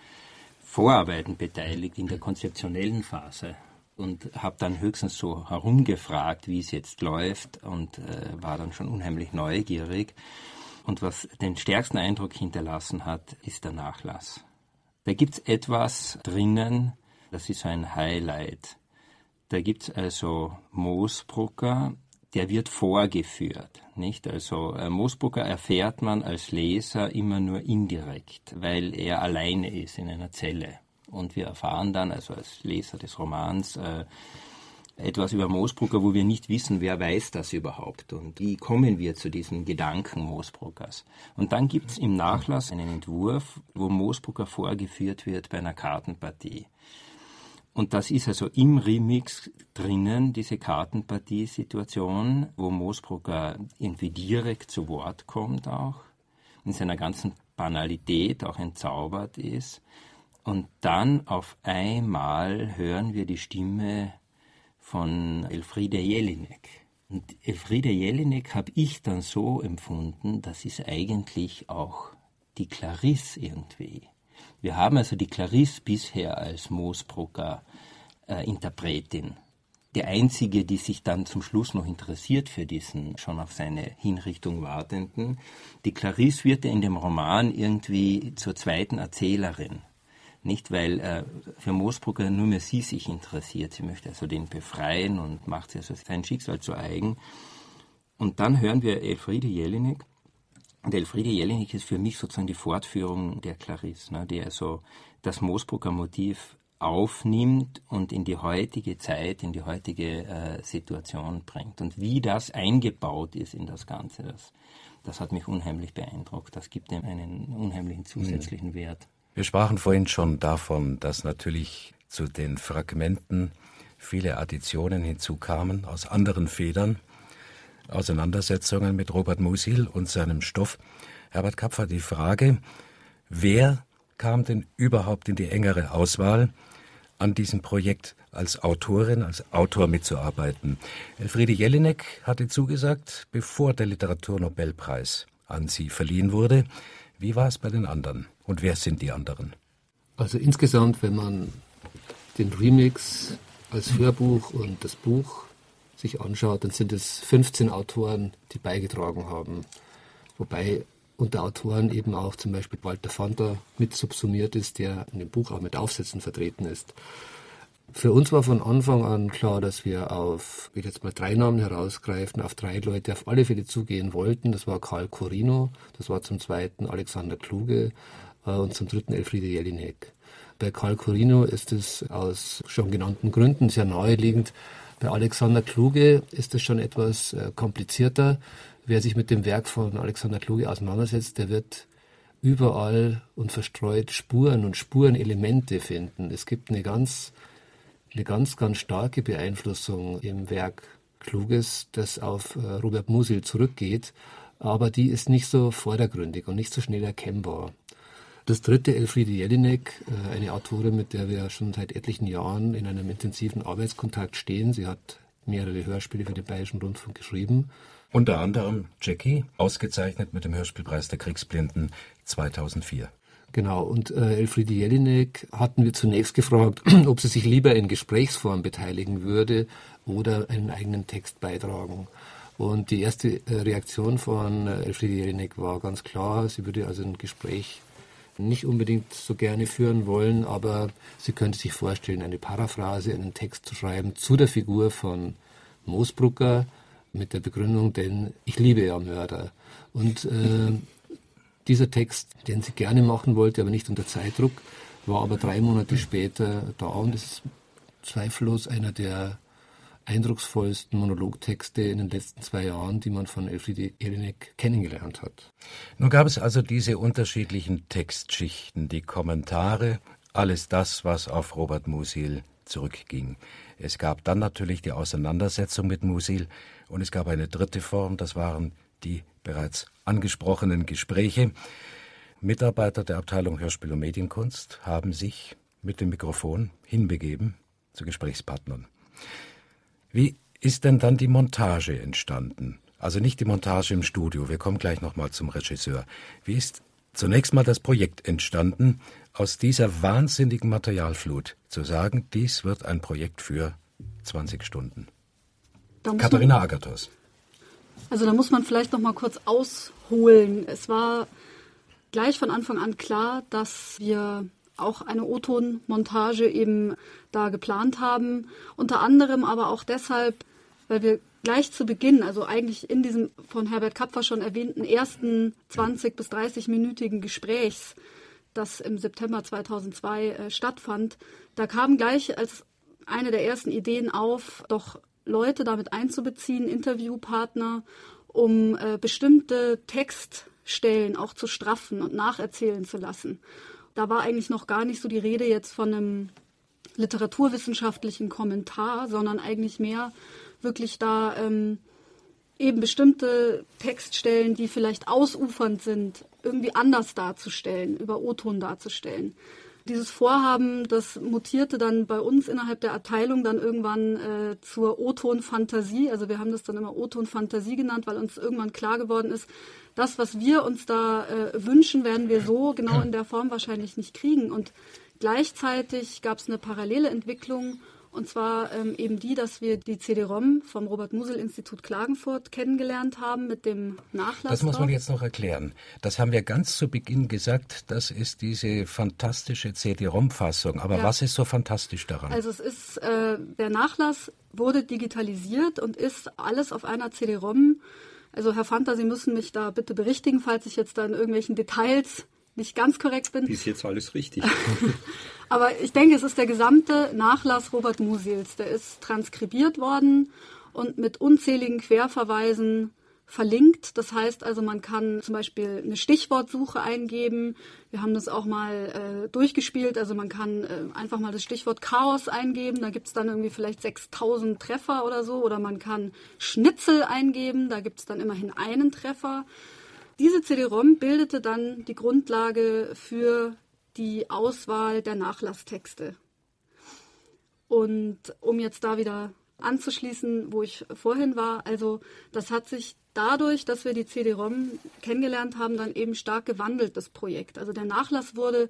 Vorarbeiten beteiligt in der konzeptionellen Phase und habe dann höchstens so herumgefragt, wie es jetzt läuft und äh, war dann schon unheimlich neugierig. Und was den stärksten Eindruck hinterlassen hat, ist der Nachlass. Da gibt es etwas drinnen, das ist ein Highlight. Da gibt es also Moosbrucker, der wird vorgeführt, nicht? Also äh, Moosbrucker erfährt man als Leser immer nur indirekt, weil er alleine ist in einer Zelle. Und wir erfahren dann, also als Leser des Romans, äh, etwas über Moosbrucker, wo wir nicht wissen, wer weiß das überhaupt und wie kommen wir zu diesen Gedanken Moosbruckers. Und dann gibt es im Nachlass einen Entwurf, wo Moosbrucker vorgeführt wird bei einer Kartenpartie. Und das ist also im Remix drinnen, diese Kartenpartie-Situation, wo Moosbrucker irgendwie direkt zu Wort kommt auch, in seiner ganzen Banalität auch entzaubert ist. Und dann auf einmal hören wir die Stimme von Elfriede Jelinek. Und Elfriede Jelinek habe ich dann so empfunden, das ist eigentlich auch die Clarisse irgendwie. Wir haben also die Clarisse bisher als Moosbrucker äh, Interpretin. Die einzige, die sich dann zum Schluss noch interessiert für diesen schon auf seine Hinrichtung wartenden. Die Clarisse wird ja in dem Roman irgendwie zur zweiten Erzählerin. Nicht, weil äh, für Moosbrugger nur mehr sie sich interessiert. Sie möchte also den befreien und macht sich also sein Schicksal zu eigen. Und dann hören wir Elfriede Jelinek. Und Elfriede Jelinek ist für mich sozusagen die Fortführung der Clarisse, ne, die also das Moosbrugger Motiv aufnimmt und in die heutige Zeit, in die heutige äh, Situation bringt. Und wie das eingebaut ist in das Ganze, das, das hat mich unheimlich beeindruckt. Das gibt ihm einen unheimlichen zusätzlichen mhm. Wert. Wir sprachen vorhin schon davon, dass natürlich zu den Fragmenten viele Additionen hinzukamen aus anderen Federn, Auseinandersetzungen mit Robert Musil und seinem Stoff. Herbert Kapfer, die Frage, wer kam denn überhaupt in die engere Auswahl, an diesem Projekt als Autorin, als Autor mitzuarbeiten? Elfriede Jelinek hatte zugesagt, bevor der Literaturnobelpreis an sie verliehen wurde. Wie war es bei den anderen? Und wer sind die anderen? Also insgesamt, wenn man den Remix als Hörbuch und das Buch sich anschaut, dann sind es 15 Autoren, die beigetragen haben. Wobei unter Autoren eben auch zum Beispiel Walter Fanta mit subsumiert ist, der in dem Buch auch mit Aufsätzen vertreten ist. Für uns war von Anfang an klar, dass wir auf, ich jetzt mal drei Namen herausgreifen, auf drei Leute auf alle Fälle zugehen wollten. Das war Karl Corino, das war zum zweiten Alexander Kluge und zum dritten Elfriede Jelinek. Bei Karl Corino ist es aus schon genannten Gründen sehr naheliegend. Bei Alexander Kluge ist es schon etwas äh, komplizierter. Wer sich mit dem Werk von Alexander Kluge auseinandersetzt, der wird überall und verstreut Spuren und Spurenelemente finden. Es gibt eine ganz eine ganz, ganz starke Beeinflussung im Werk Kluges, das auf äh, Robert Musil zurückgeht, aber die ist nicht so vordergründig und nicht so schnell erkennbar. Das dritte, Elfriede Jelinek, äh, eine Autorin, mit der wir schon seit etlichen Jahren in einem intensiven Arbeitskontakt stehen. Sie hat mehrere Hörspiele für den Bayerischen Rundfunk geschrieben. Unter anderem Jackie, ausgezeichnet mit dem Hörspielpreis der Kriegsblinden 2004. Genau, und äh, Elfriede Jelinek hatten wir zunächst gefragt, ob sie sich lieber in Gesprächsform beteiligen würde oder einen eigenen Text beitragen. Und die erste äh, Reaktion von äh, Elfriede Jelinek war ganz klar, sie würde also ein Gespräch nicht unbedingt so gerne führen wollen, aber sie könnte sich vorstellen, eine Paraphrase, einen Text zu schreiben zu der Figur von Moosbrucker mit der Begründung, denn ich liebe ja Mörder. Und äh, dieser Text, den sie gerne machen wollte, aber nicht unter Zeitdruck, war aber drei Monate später da und ist zweifellos einer der eindrucksvollsten Monologtexte in den letzten zwei Jahren, die man von Elfriede Jelinek kennengelernt hat. Nun gab es also diese unterschiedlichen Textschichten, die Kommentare, alles das, was auf Robert Musil zurückging. Es gab dann natürlich die Auseinandersetzung mit Musil und es gab eine dritte Form, das waren die bereits angesprochenen Gespräche. Mitarbeiter der Abteilung Hörspiel und Medienkunst haben sich mit dem Mikrofon hinbegeben zu Gesprächspartnern. Wie ist denn dann die Montage entstanden? Also nicht die Montage im Studio, wir kommen gleich nochmal zum Regisseur. Wie ist zunächst mal das Projekt entstanden, aus dieser wahnsinnigen Materialflut zu sagen, dies wird ein Projekt für 20 Stunden? Katharina Agathos. Also da muss man vielleicht noch mal kurz ausholen. Es war gleich von Anfang an klar, dass wir auch eine O-Ton-Montage eben da geplant haben. Unter anderem aber auch deshalb, weil wir gleich zu Beginn, also eigentlich in diesem von Herbert Kapfer schon erwähnten ersten 20 bis 30-minütigen Gesprächs, das im September 2002 äh, stattfand, da kam gleich als eine der ersten Ideen auf, doch Leute damit einzubeziehen, Interviewpartner, um äh, bestimmte Textstellen auch zu straffen und nacherzählen zu lassen. Da war eigentlich noch gar nicht so die Rede jetzt von einem literaturwissenschaftlichen Kommentar, sondern eigentlich mehr wirklich da ähm, eben bestimmte Textstellen, die vielleicht ausufernd sind, irgendwie anders darzustellen, über O-Ton darzustellen. Dieses Vorhaben, das mutierte dann bei uns innerhalb der Abteilung dann irgendwann äh, zur O-Ton-Fantasie. Also wir haben das dann immer O-Ton-Fantasie genannt, weil uns irgendwann klar geworden ist, das, was wir uns da äh, wünschen, werden wir so genau in der Form wahrscheinlich nicht kriegen. Und gleichzeitig gab es eine parallele Entwicklung und zwar ähm, eben die, dass wir die CD-ROM vom Robert-Musel-Institut Klagenfurt kennengelernt haben mit dem Nachlass. Das muss man jetzt noch erklären. Das haben wir ganz zu Beginn gesagt. Das ist diese fantastische CD-ROM-Fassung. Aber ja. was ist so fantastisch daran? Also es ist, äh, der Nachlass wurde digitalisiert und ist alles auf einer CD-ROM. Also Herr Fanta, Sie müssen mich da bitte berichtigen, falls ich jetzt da in irgendwelchen Details nicht ganz korrekt bin. Ist jetzt alles richtig. Aber ich denke, es ist der gesamte Nachlass Robert Musils. Der ist transkribiert worden und mit unzähligen Querverweisen verlinkt. Das heißt also, man kann zum Beispiel eine Stichwortsuche eingeben. Wir haben das auch mal äh, durchgespielt. Also man kann äh, einfach mal das Stichwort Chaos eingeben. Da gibt es dann irgendwie vielleicht 6000 Treffer oder so. Oder man kann Schnitzel eingeben. Da gibt es dann immerhin einen Treffer. Diese CD-ROM bildete dann die Grundlage für die Auswahl der Nachlasstexte. Und um jetzt da wieder anzuschließen, wo ich vorhin war, also das hat sich dadurch, dass wir die CD-ROM kennengelernt haben, dann eben stark gewandelt, das Projekt. Also der Nachlass wurde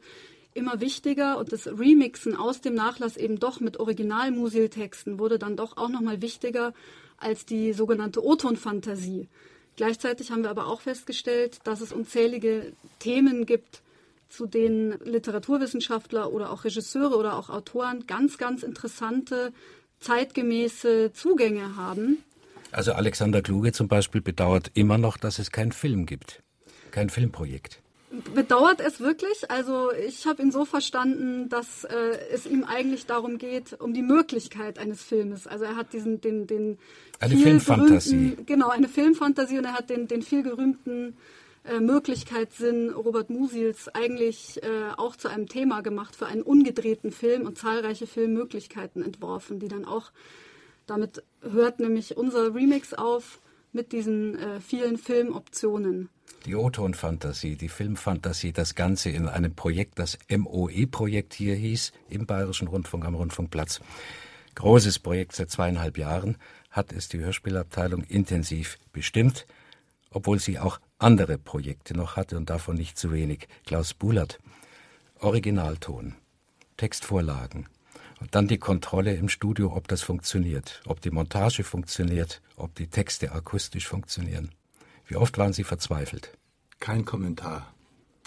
immer wichtiger und das Remixen aus dem Nachlass eben doch mit Original-Musil-Texten wurde dann doch auch nochmal wichtiger als die sogenannte O-Ton-Fantasie. Gleichzeitig haben wir aber auch festgestellt, dass es unzählige Themen gibt zu denen Literaturwissenschaftler oder auch Regisseure oder auch Autoren ganz, ganz interessante, zeitgemäße Zugänge haben. Also Alexander Kluge zum Beispiel bedauert immer noch, dass es keinen Film gibt, kein Filmprojekt bedauert es wirklich. Also ich habe ihn so verstanden, dass äh, es ihm eigentlich darum geht, um die Möglichkeit eines Filmes. Also er hat diesen den den eine Filmfantasie. Genau, eine Filmfantasie und er hat den den viel gerühmten äh, Möglichkeitssinn Robert Musils eigentlich äh, auch zu einem Thema gemacht für einen ungedrehten Film und zahlreiche Filmmöglichkeiten entworfen, die dann auch damit hört nämlich unser Remix auf mit diesen äh, vielen Filmoptionen die O-Ton-Fantasie, die Filmfantasie, das Ganze in einem Projekt, das MOE-Projekt hier hieß, im Bayerischen Rundfunk am Rundfunkplatz. Großes Projekt seit zweieinhalb Jahren hat es die Hörspielabteilung intensiv bestimmt, obwohl sie auch andere Projekte noch hatte und davon nicht zu wenig. Klaus Bullert, Originalton, Textvorlagen, und dann die Kontrolle im Studio, ob das funktioniert, ob die Montage funktioniert, ob die Texte akustisch funktionieren. Wie oft waren Sie verzweifelt? Kein Kommentar.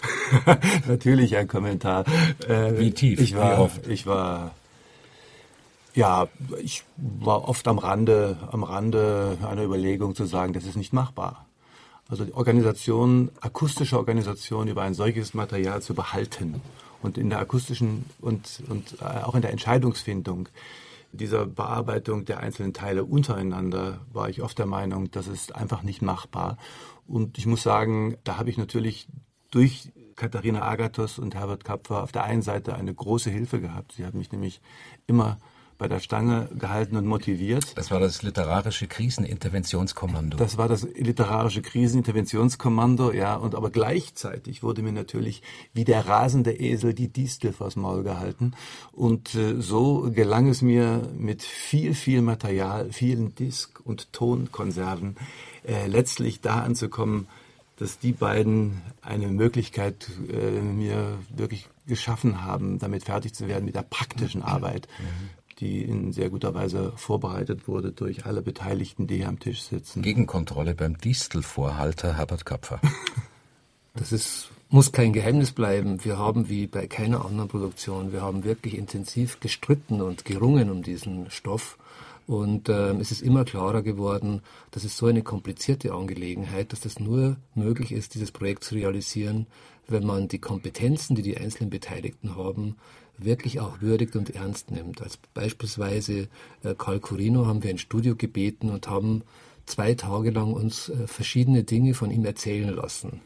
Natürlich ein Kommentar. Äh, Wie tief? Ich war, Wie oft? Ich war, ja, ich war oft am Rande, am Rande einer Überlegung zu sagen, das ist nicht machbar. Also die Organisation, akustische Organisation über ein solches Material zu behalten und in der akustischen und, und äh, auch in der Entscheidungsfindung dieser Bearbeitung der einzelnen Teile untereinander war ich oft der Meinung, das ist einfach nicht machbar. Und ich muss sagen, da habe ich natürlich durch Katharina Agathos und Herbert Kapfer auf der einen Seite eine große Hilfe gehabt. Sie haben mich nämlich immer bei der Stange gehalten und motiviert. Das war das literarische Kriseninterventionskommando. Das war das literarische Kriseninterventionskommando, ja, und aber gleichzeitig wurde mir natürlich wie der rasende Esel die Distel vors Maul gehalten und äh, so gelang es mir mit viel, viel Material, vielen Disk- und Tonkonserven äh, letztlich da anzukommen, dass die beiden eine Möglichkeit äh, mir wirklich geschaffen haben, damit fertig zu werden mit der praktischen Arbeit. Mhm die in sehr guter Weise vorbereitet wurde durch alle Beteiligten, die hier am Tisch sitzen. Gegenkontrolle beim Distelvorhalter Herbert Kapfer. Das ist, muss kein Geheimnis bleiben. Wir haben wie bei keiner anderen Produktion, wir haben wirklich intensiv gestritten und gerungen um diesen Stoff. Und äh, es ist immer klarer geworden, dass es so eine komplizierte Angelegenheit, dass das nur möglich ist, dieses Projekt zu realisieren, wenn man die Kompetenzen, die die einzelnen Beteiligten haben, wirklich auch würdigt und ernst nimmt. Als beispielsweise äh, Karl Corino haben wir ein Studio gebeten und haben zwei Tage lang uns äh, verschiedene Dinge von ihm erzählen lassen.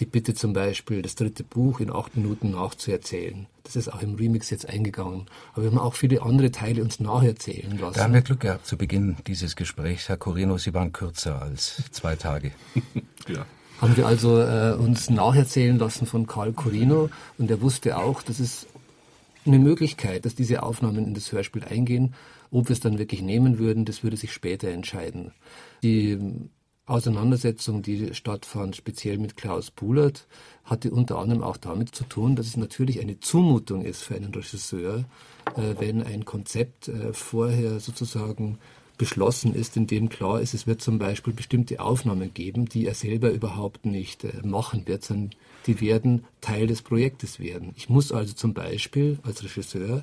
Die Bitte zum Beispiel, das dritte Buch in acht Minuten nachzuerzählen. Das ist auch im Remix jetzt eingegangen. Aber wir haben auch viele andere Teile uns nacherzählen lassen. Da haben wir Glück gehabt zu Beginn dieses Gesprächs. Herr Corino, Sie waren kürzer als zwei Tage. ja haben wir also äh, uns nacherzählen lassen von Karl Corino und er wusste auch, dass es eine Möglichkeit, dass diese Aufnahmen in das Hörspiel eingehen. Ob wir es dann wirklich nehmen würden, das würde sich später entscheiden. Die Auseinandersetzung, die stattfand, speziell mit Klaus Buhlert, hatte unter anderem auch damit zu tun, dass es natürlich eine Zumutung ist für einen Regisseur, äh, wenn ein Konzept äh, vorher sozusagen beschlossen ist, in dem klar ist, es wird zum Beispiel bestimmte Aufnahmen geben, die er selber überhaupt nicht äh, machen wird, sondern die werden Teil des Projektes werden. Ich muss also zum Beispiel als Regisseur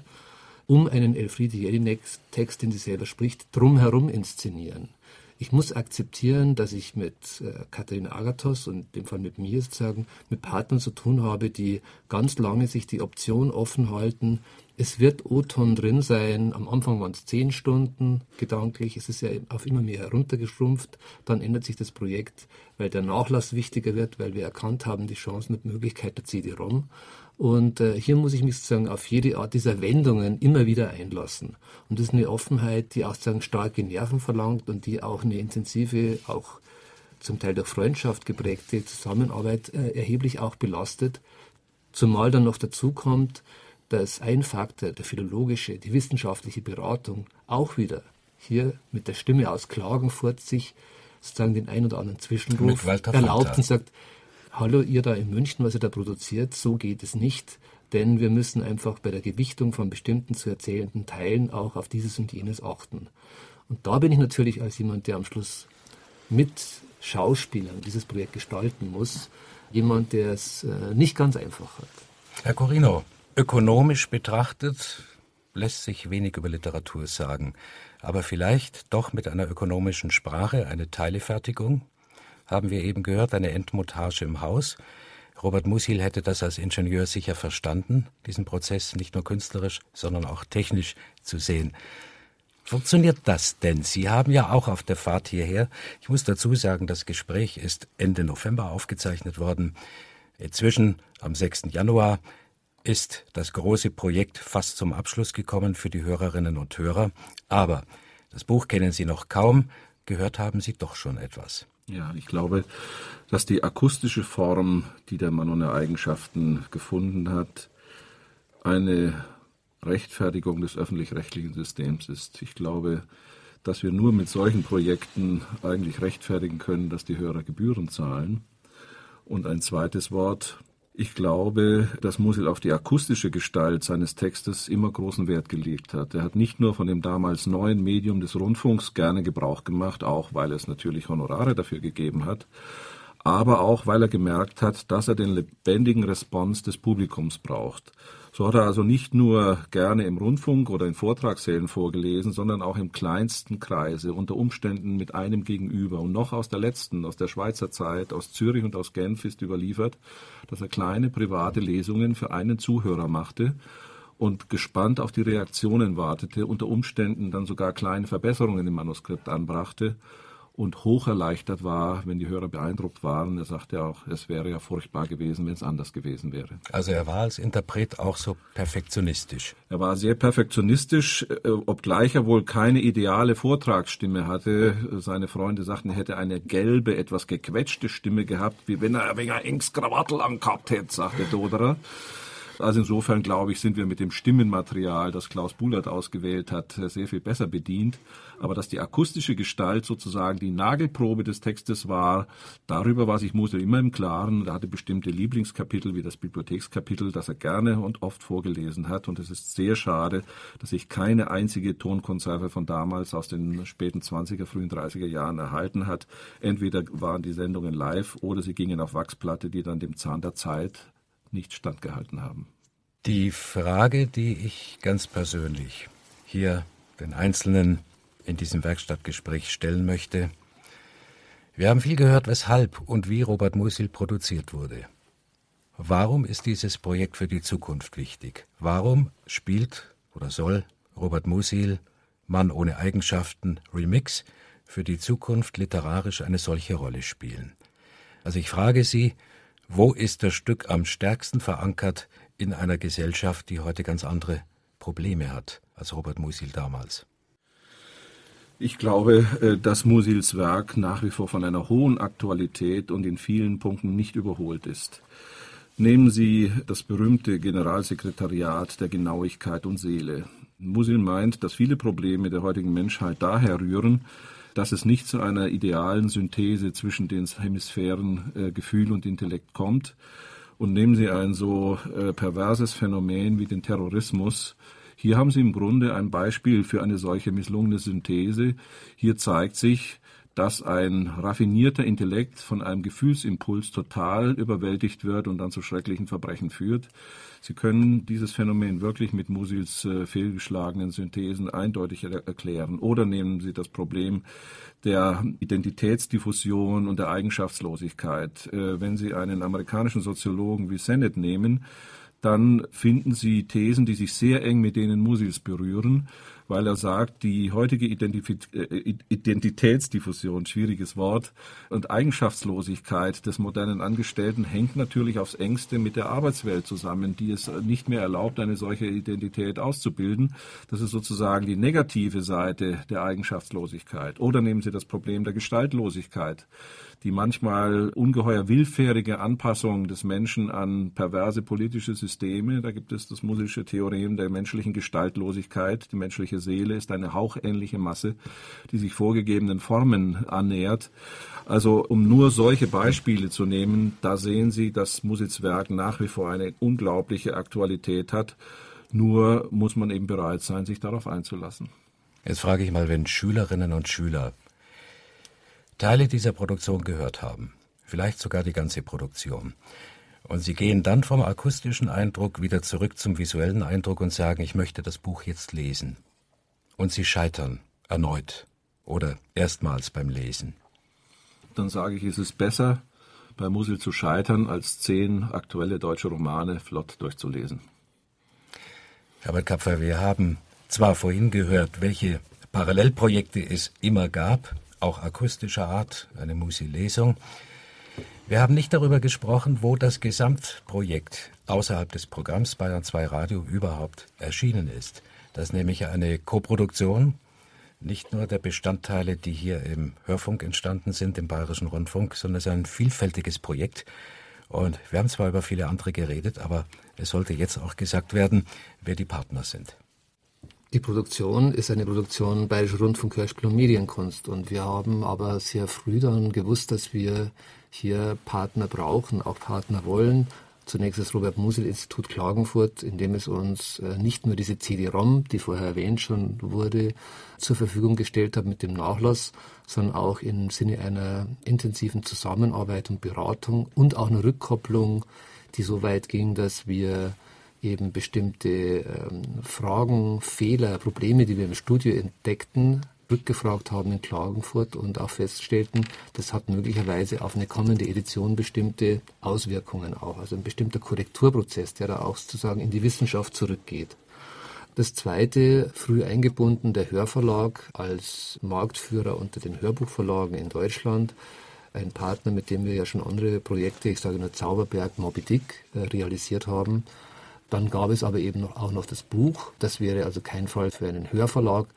um einen Elfriede Jelinek-Text, den sie selber spricht, drumherum inszenieren. Ich muss akzeptieren, dass ich mit äh, Katharina Agathos und in dem Fall mit mir sozusagen mit Partnern zu tun habe, die ganz lange sich die Option offen halten, es wird O-Ton drin sein. Am Anfang waren es zehn Stunden gedanklich. Es ist ja auf immer mehr heruntergeschrumpft. Dann ändert sich das Projekt, weil der Nachlass wichtiger wird, weil wir erkannt haben, die Chancen und Möglichkeiten der CD-ROM. Und äh, hier muss ich mich sozusagen auf jede Art dieser Wendungen immer wieder einlassen. Und das ist eine Offenheit, die auch sozusagen starke Nerven verlangt und die auch eine intensive, auch zum Teil durch Freundschaft geprägte Zusammenarbeit äh, erheblich auch belastet. Zumal dann noch dazu kommt, dass ein Faktor, der philologische, die wissenschaftliche Beratung, auch wieder hier mit der Stimme aus Klagenfurt sich sozusagen den ein oder anderen Zwischenruf erlaubt und sagt, hallo ihr da in München, was ihr da produziert, so geht es nicht, denn wir müssen einfach bei der Gewichtung von bestimmten zu erzählenden Teilen auch auf dieses und jenes achten. Und da bin ich natürlich als jemand, der am Schluss mit Schauspielern dieses Projekt gestalten muss, jemand, der es äh, nicht ganz einfach hat. Herr Corino, ökonomisch betrachtet lässt sich wenig über Literatur sagen, aber vielleicht doch mit einer ökonomischen Sprache eine Teilefertigung? Haben wir eben gehört, eine Endmontage im Haus. Robert Musil hätte das als Ingenieur sicher verstanden, diesen Prozess nicht nur künstlerisch, sondern auch technisch zu sehen. Funktioniert das denn? Sie haben ja auch auf der Fahrt hierher, ich muss dazu sagen, das Gespräch ist Ende November aufgezeichnet worden. Inzwischen, am 6. Januar, ist das große Projekt fast zum Abschluss gekommen für die Hörerinnen und Hörer. Aber das Buch kennen Sie noch kaum, gehört haben Sie doch schon etwas. Ja, ich glaube, dass die akustische Form, die der Mann ohne Eigenschaften gefunden hat, eine Rechtfertigung des öffentlich-rechtlichen Systems ist. Ich glaube, dass wir nur mit solchen Projekten eigentlich rechtfertigen können, dass die Hörer Gebühren zahlen. Und ein zweites Wort. Ich glaube, dass Musil auf die akustische Gestalt seines Textes immer großen Wert gelegt hat. Er hat nicht nur von dem damals neuen Medium des Rundfunks gerne Gebrauch gemacht, auch weil es natürlich Honorare dafür gegeben hat, aber auch weil er gemerkt hat, dass er den lebendigen Response des Publikums braucht. So hat er also nicht nur gerne im Rundfunk oder in Vortragssälen vorgelesen, sondern auch im kleinsten Kreise, unter Umständen mit einem Gegenüber. Und noch aus der letzten, aus der Schweizer Zeit, aus Zürich und aus Genf ist überliefert, dass er kleine private Lesungen für einen Zuhörer machte und gespannt auf die Reaktionen wartete, unter Umständen dann sogar kleine Verbesserungen im Manuskript anbrachte und hoch erleichtert war, wenn die Hörer beeindruckt waren. Er sagte auch, es wäre ja furchtbar gewesen, wenn es anders gewesen wäre. Also er war als Interpret auch so perfektionistisch. Er war sehr perfektionistisch, äh, obgleich er wohl keine ideale Vortragsstimme hatte. Seine Freunde sagten, er hätte eine gelbe, etwas gequetschte Stimme gehabt, wie wenn er ein wenig engs Krawattel angehabt hätte, sagte Doderer. Also insofern glaube ich, sind wir mit dem Stimmenmaterial, das Klaus Bullert ausgewählt hat, sehr viel besser bedient. Aber dass die akustische Gestalt sozusagen die Nagelprobe des Textes war, darüber war sich Musel immer im Klaren. Er hatte bestimmte Lieblingskapitel, wie das Bibliothekskapitel, das er gerne und oft vorgelesen hat. Und es ist sehr schade, dass ich keine einzige Tonkonserve von damals aus den späten 20er, frühen 30er Jahren erhalten hat. Entweder waren die Sendungen live oder sie gingen auf Wachsplatte, die dann dem Zahn der Zeit nicht standgehalten haben. Die Frage, die ich ganz persönlich hier den Einzelnen in diesem Werkstattgespräch stellen möchte, wir haben viel gehört, weshalb und wie Robert Musil produziert wurde. Warum ist dieses Projekt für die Zukunft wichtig? Warum spielt oder soll Robert Musil, Mann ohne Eigenschaften, Remix, für die Zukunft literarisch eine solche Rolle spielen? Also ich frage Sie, wo ist das Stück am stärksten verankert in einer Gesellschaft, die heute ganz andere Probleme hat als Robert Musil damals? Ich glaube, äh, dass Musils Werk nach wie vor von einer hohen Aktualität und in vielen Punkten nicht überholt ist. Nehmen Sie das berühmte Generalsekretariat der Genauigkeit und Seele. Musil meint, dass viele Probleme der heutigen Menschheit daher rühren, dass es nicht zu einer idealen Synthese zwischen den Hemisphären äh, Gefühl und Intellekt kommt. Und nehmen Sie ein so äh, perverses Phänomen wie den Terrorismus. Hier haben Sie im Grunde ein Beispiel für eine solche misslungene Synthese. Hier zeigt sich, dass ein raffinierter Intellekt von einem Gefühlsimpuls total überwältigt wird und dann zu schrecklichen Verbrechen führt. Sie können dieses Phänomen wirklich mit Musils äh, fehlgeschlagenen Synthesen eindeutig er erklären. Oder nehmen Sie das Problem der Identitätsdiffusion und der Eigenschaftslosigkeit. Äh, wenn Sie einen amerikanischen Soziologen wie Sennett nehmen, dann finden Sie Thesen, die sich sehr eng mit denen Musils berühren weil er sagt, die heutige äh, Identitätsdiffusion, schwieriges Wort, und Eigenschaftslosigkeit des modernen Angestellten hängt natürlich aufs engste mit der Arbeitswelt zusammen, die es nicht mehr erlaubt, eine solche Identität auszubilden. Das ist sozusagen die negative Seite der Eigenschaftslosigkeit. Oder nehmen Sie das Problem der Gestaltlosigkeit die manchmal ungeheuer willfährige Anpassung des Menschen an perverse politische Systeme. Da gibt es das musische Theorem der menschlichen Gestaltlosigkeit. Die menschliche Seele ist eine hauchähnliche Masse, die sich vorgegebenen Formen annähert. Also um nur solche Beispiele zu nehmen, da sehen Sie, dass Musits Werk nach wie vor eine unglaubliche Aktualität hat. Nur muss man eben bereit sein, sich darauf einzulassen. Jetzt frage ich mal, wenn Schülerinnen und Schüler Teile dieser Produktion gehört haben, vielleicht sogar die ganze Produktion, Und Sie gehen dann vom akustischen Eindruck wieder zurück zum visuellen Eindruck und sagen, ich möchte das Buch jetzt lesen. Und Sie scheitern erneut oder erstmals beim Lesen. Dann sage ich, es ist besser, bei Musil zu scheitern, als zehn aktuelle deutsche Romane flott durchzulesen. Herbert Kapfer, wir haben zwar vorhin gehört, welche Parallelprojekte es immer gab, auch akustischer Art, eine Musil-Lesung. Wir haben nicht darüber gesprochen, wo das Gesamtprojekt außerhalb des Programms Bayern 2 Radio überhaupt erschienen ist. Das ist nämlich eine Koproduktion, nicht nur der Bestandteile, die hier im Hörfunk entstanden sind, im Bayerischen Rundfunk, sondern es ist ein vielfältiges Projekt. Und wir haben zwar über viele andere geredet, aber es sollte jetzt auch gesagt werden, wer die Partner sind. Die Produktion ist eine Produktion Bayerischer Rundfunk, Hörspiel und Medienkunst. Und wir haben aber sehr früh dann gewusst, dass wir hier Partner brauchen, auch Partner wollen. Zunächst das Robert-Musil-Institut Klagenfurt, in dem es uns äh, nicht nur diese CD-ROM, die vorher erwähnt schon wurde, zur Verfügung gestellt hat mit dem Nachlass, sondern auch im Sinne einer intensiven Zusammenarbeit und Beratung und auch einer Rückkopplung, die so weit ging, dass wir eben bestimmte ähm, Fragen, Fehler, Probleme, die wir im Studio entdeckten, rückgefragt haben in Klagenfurt und auch feststellten, das hat möglicherweise auf eine kommende Edition bestimmte Auswirkungen auch. Also ein bestimmter Korrekturprozess, der da auch sozusagen in die Wissenschaft zurückgeht. Das zweite, früh eingebunden, der Hörverlag als Marktführer unter den Hörbuchverlagen in Deutschland. Ein Partner, mit dem wir ja schon andere Projekte, ich sage nur Zauberberg, Moby Dick, äh, realisiert haben. Dann gab es aber eben auch noch das Buch. Das wäre also kein Fall für einen Hörverlag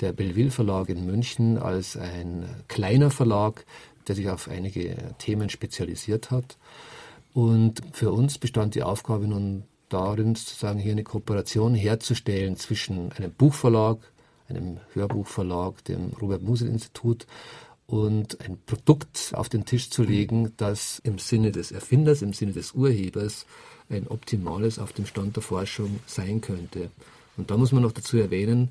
der Belleville Verlag in München als ein kleiner Verlag, der sich auf einige Themen spezialisiert hat. Und für uns bestand die Aufgabe nun darin, sozusagen hier eine Kooperation herzustellen zwischen einem Buchverlag, einem Hörbuchverlag, dem Robert-Musil-Institut und ein Produkt auf den Tisch zu legen, das im Sinne des Erfinders, im Sinne des Urhebers ein optimales auf dem Stand der Forschung sein könnte. Und da muss man noch dazu erwähnen,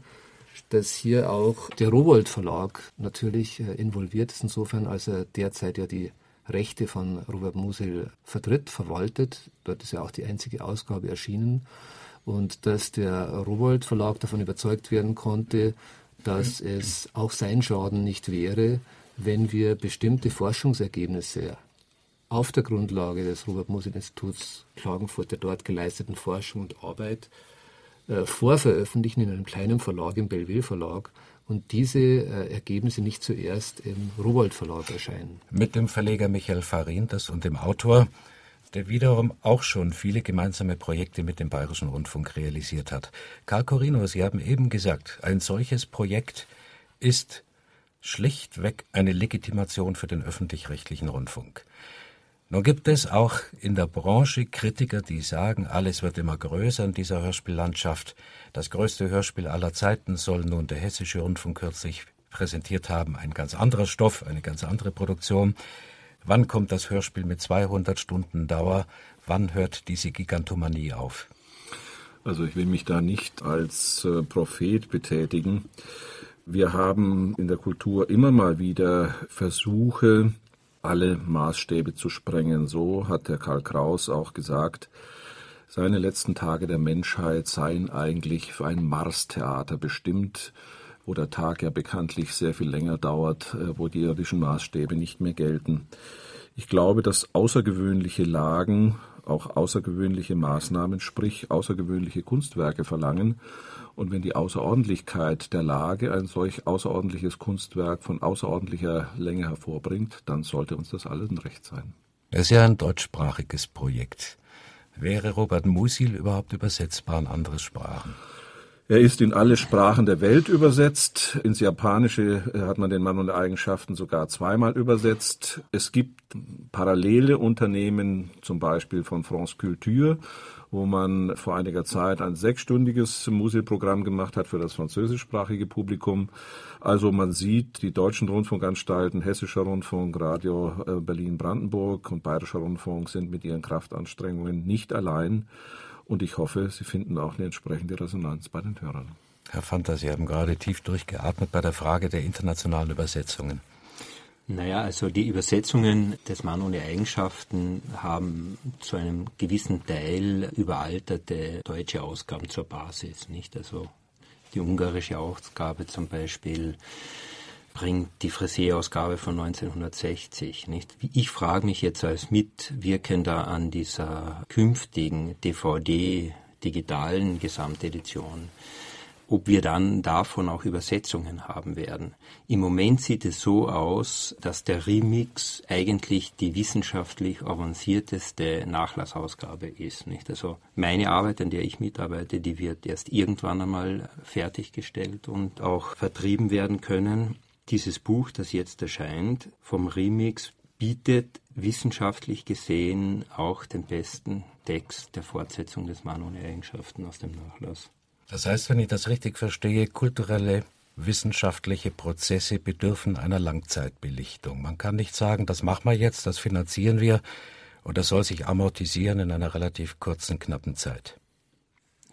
dass hier auch der Rowold Verlag natürlich äh, involviert ist, insofern als er derzeit ja die Rechte von Robert Musil vertritt, verwaltet. Dort ist ja auch die einzige Ausgabe erschienen. Und dass der Rowold Verlag davon überzeugt werden konnte, dass es auch sein Schaden nicht wäre, wenn wir bestimmte Forschungsergebnisse auf der Grundlage des Robert Musil Instituts Klagenfurt der dort geleisteten Forschung und Arbeit äh, vorveröffentlichen in einem kleinen Verlag, im Belleville Verlag, und diese äh, Ergebnisse nicht zuerst im Rowold Verlag erscheinen. Mit dem Verleger Michael Farindas und dem Autor, der wiederum auch schon viele gemeinsame Projekte mit dem Bayerischen Rundfunk realisiert hat. Karl Corino, Sie haben eben gesagt, ein solches Projekt ist schlichtweg eine Legitimation für den öffentlich-rechtlichen Rundfunk. Nun gibt es auch in der Branche Kritiker, die sagen, alles wird immer größer in dieser Hörspiellandschaft. Das größte Hörspiel aller Zeiten soll nun der Hessische Rundfunk kürzlich präsentiert haben. Ein ganz anderer Stoff, eine ganz andere Produktion. Wann kommt das Hörspiel mit 200 Stunden Dauer? Wann hört diese Gigantomanie auf? Also ich will mich da nicht als äh, Prophet betätigen. Wir haben in der Kultur immer mal wieder Versuche, alle Maßstäbe zu sprengen. So hat der Karl Kraus auch gesagt, seine letzten Tage der Menschheit seien eigentlich für ein Mars-Theater bestimmt, wo der Tag ja bekanntlich sehr viel länger dauert, äh, wo die irdischen Maßstäbe nicht mehr gelten. Ich glaube, dass außergewöhnliche Lagen auch außergewöhnliche Maßnahmen, sprich außergewöhnliche Kunstwerke verlangen und wenn die Außerordentlichkeit der Lage ein solch außerordentliches Kunstwerk von außerordentlicher Länge hervorbringt, dann sollte uns das alles ein Recht sein. Es ist ja ein deutschsprachiges Projekt. Wäre Robert Musil überhaupt übersetzbar in andere Sprachen? Er ist in alle Sprachen der Welt übersetzt. Ins Japanische äh, hat man den Mann und Eigenschaften sogar zweimal übersetzt. Es gibt parallele Unternehmen, zum Beispiel von France Culture, wo man vor einiger Zeit ein sechsstündiges Musikprogramm gemacht hat für das französischsprachige Publikum. Also man sieht, die deutschen Rundfunkanstalten, Hessischer Rundfunk, Radio äh, Berlin-Brandenburg und Bayerischer Rundfunk sind mit ihren Kraftanstrengungen nicht allein. Und ich hoffe, sie finden auch eine entsprechende Resonanz bei den Hörern. Herr Fanta, Sie haben gerade tief durchgeatmet bei der Frage der internationalen Übersetzungen. Naja, also die Übersetzungen des Mann ohne Eigenschaften haben zu einem gewissen Teil überalterte deutsche Ausgaben zur Basis, nicht? Also die ungarische Ausgabe zum Beispiel bringt die Frisee-Ausgabe von 1960. Nicht? Ich frage mich jetzt als Mitwirkender an dieser künftigen DVD digitalen Gesamtedition, ob wir dann davon auch Übersetzungen haben werden. Im Moment sieht es so aus, dass der Remix eigentlich die wissenschaftlich avancierteste Nachlassausgabe ist. Nicht? Also meine Arbeit, an der ich mitarbeite, die wird erst irgendwann einmal fertiggestellt und auch vertrieben werden können. Dieses Buch, das jetzt erscheint, vom Remix, bietet wissenschaftlich gesehen auch den besten Text der Fortsetzung des Mann ohne Eigenschaften aus dem Nachlass. Das heißt, wenn ich das richtig verstehe, kulturelle wissenschaftliche Prozesse bedürfen einer Langzeitbelichtung. Man kann nicht sagen, das machen wir jetzt, das finanzieren wir und das soll sich amortisieren in einer relativ kurzen, knappen Zeit.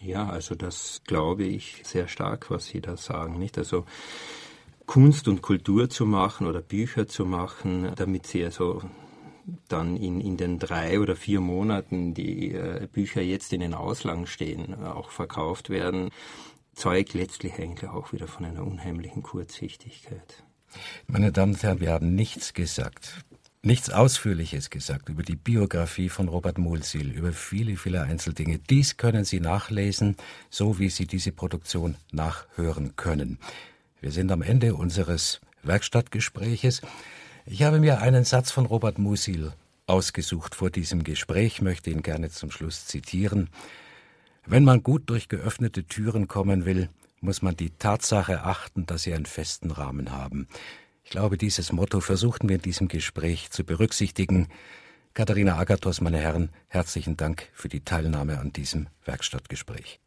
Ja, also das glaube ich sehr stark, was Sie da sagen, nicht? Also Kunst und Kultur zu machen oder Bücher zu machen, damit sie also dann in, in den drei oder vier Monaten die äh, Bücher jetzt in den Auslagen stehen, äh, auch verkauft werden, zeugt letztlich eigentlich auch wieder von einer unheimlichen Kurzsichtigkeit. Meine Damen und Herren, wir haben nichts gesagt, nichts Ausführliches gesagt über die Biografie von Robert Mulsil, über viele, viele Einzeldinge. Dies können Sie nachlesen, so wie Sie diese Produktion nachhören können. Wir sind am Ende unseres Werkstattgespräches. Ich habe mir einen Satz von Robert Musil ausgesucht vor diesem Gespräch, möchte ihn gerne zum Schluss zitieren. Wenn man gut durch geöffnete Türen kommen will, muss man die Tatsache achten, dass sie einen festen Rahmen haben. Ich glaube, dieses Motto versuchten wir in diesem Gespräch zu berücksichtigen. Katharina Agathos, meine Herren, herzlichen Dank für die Teilnahme an diesem Werkstattgespräch.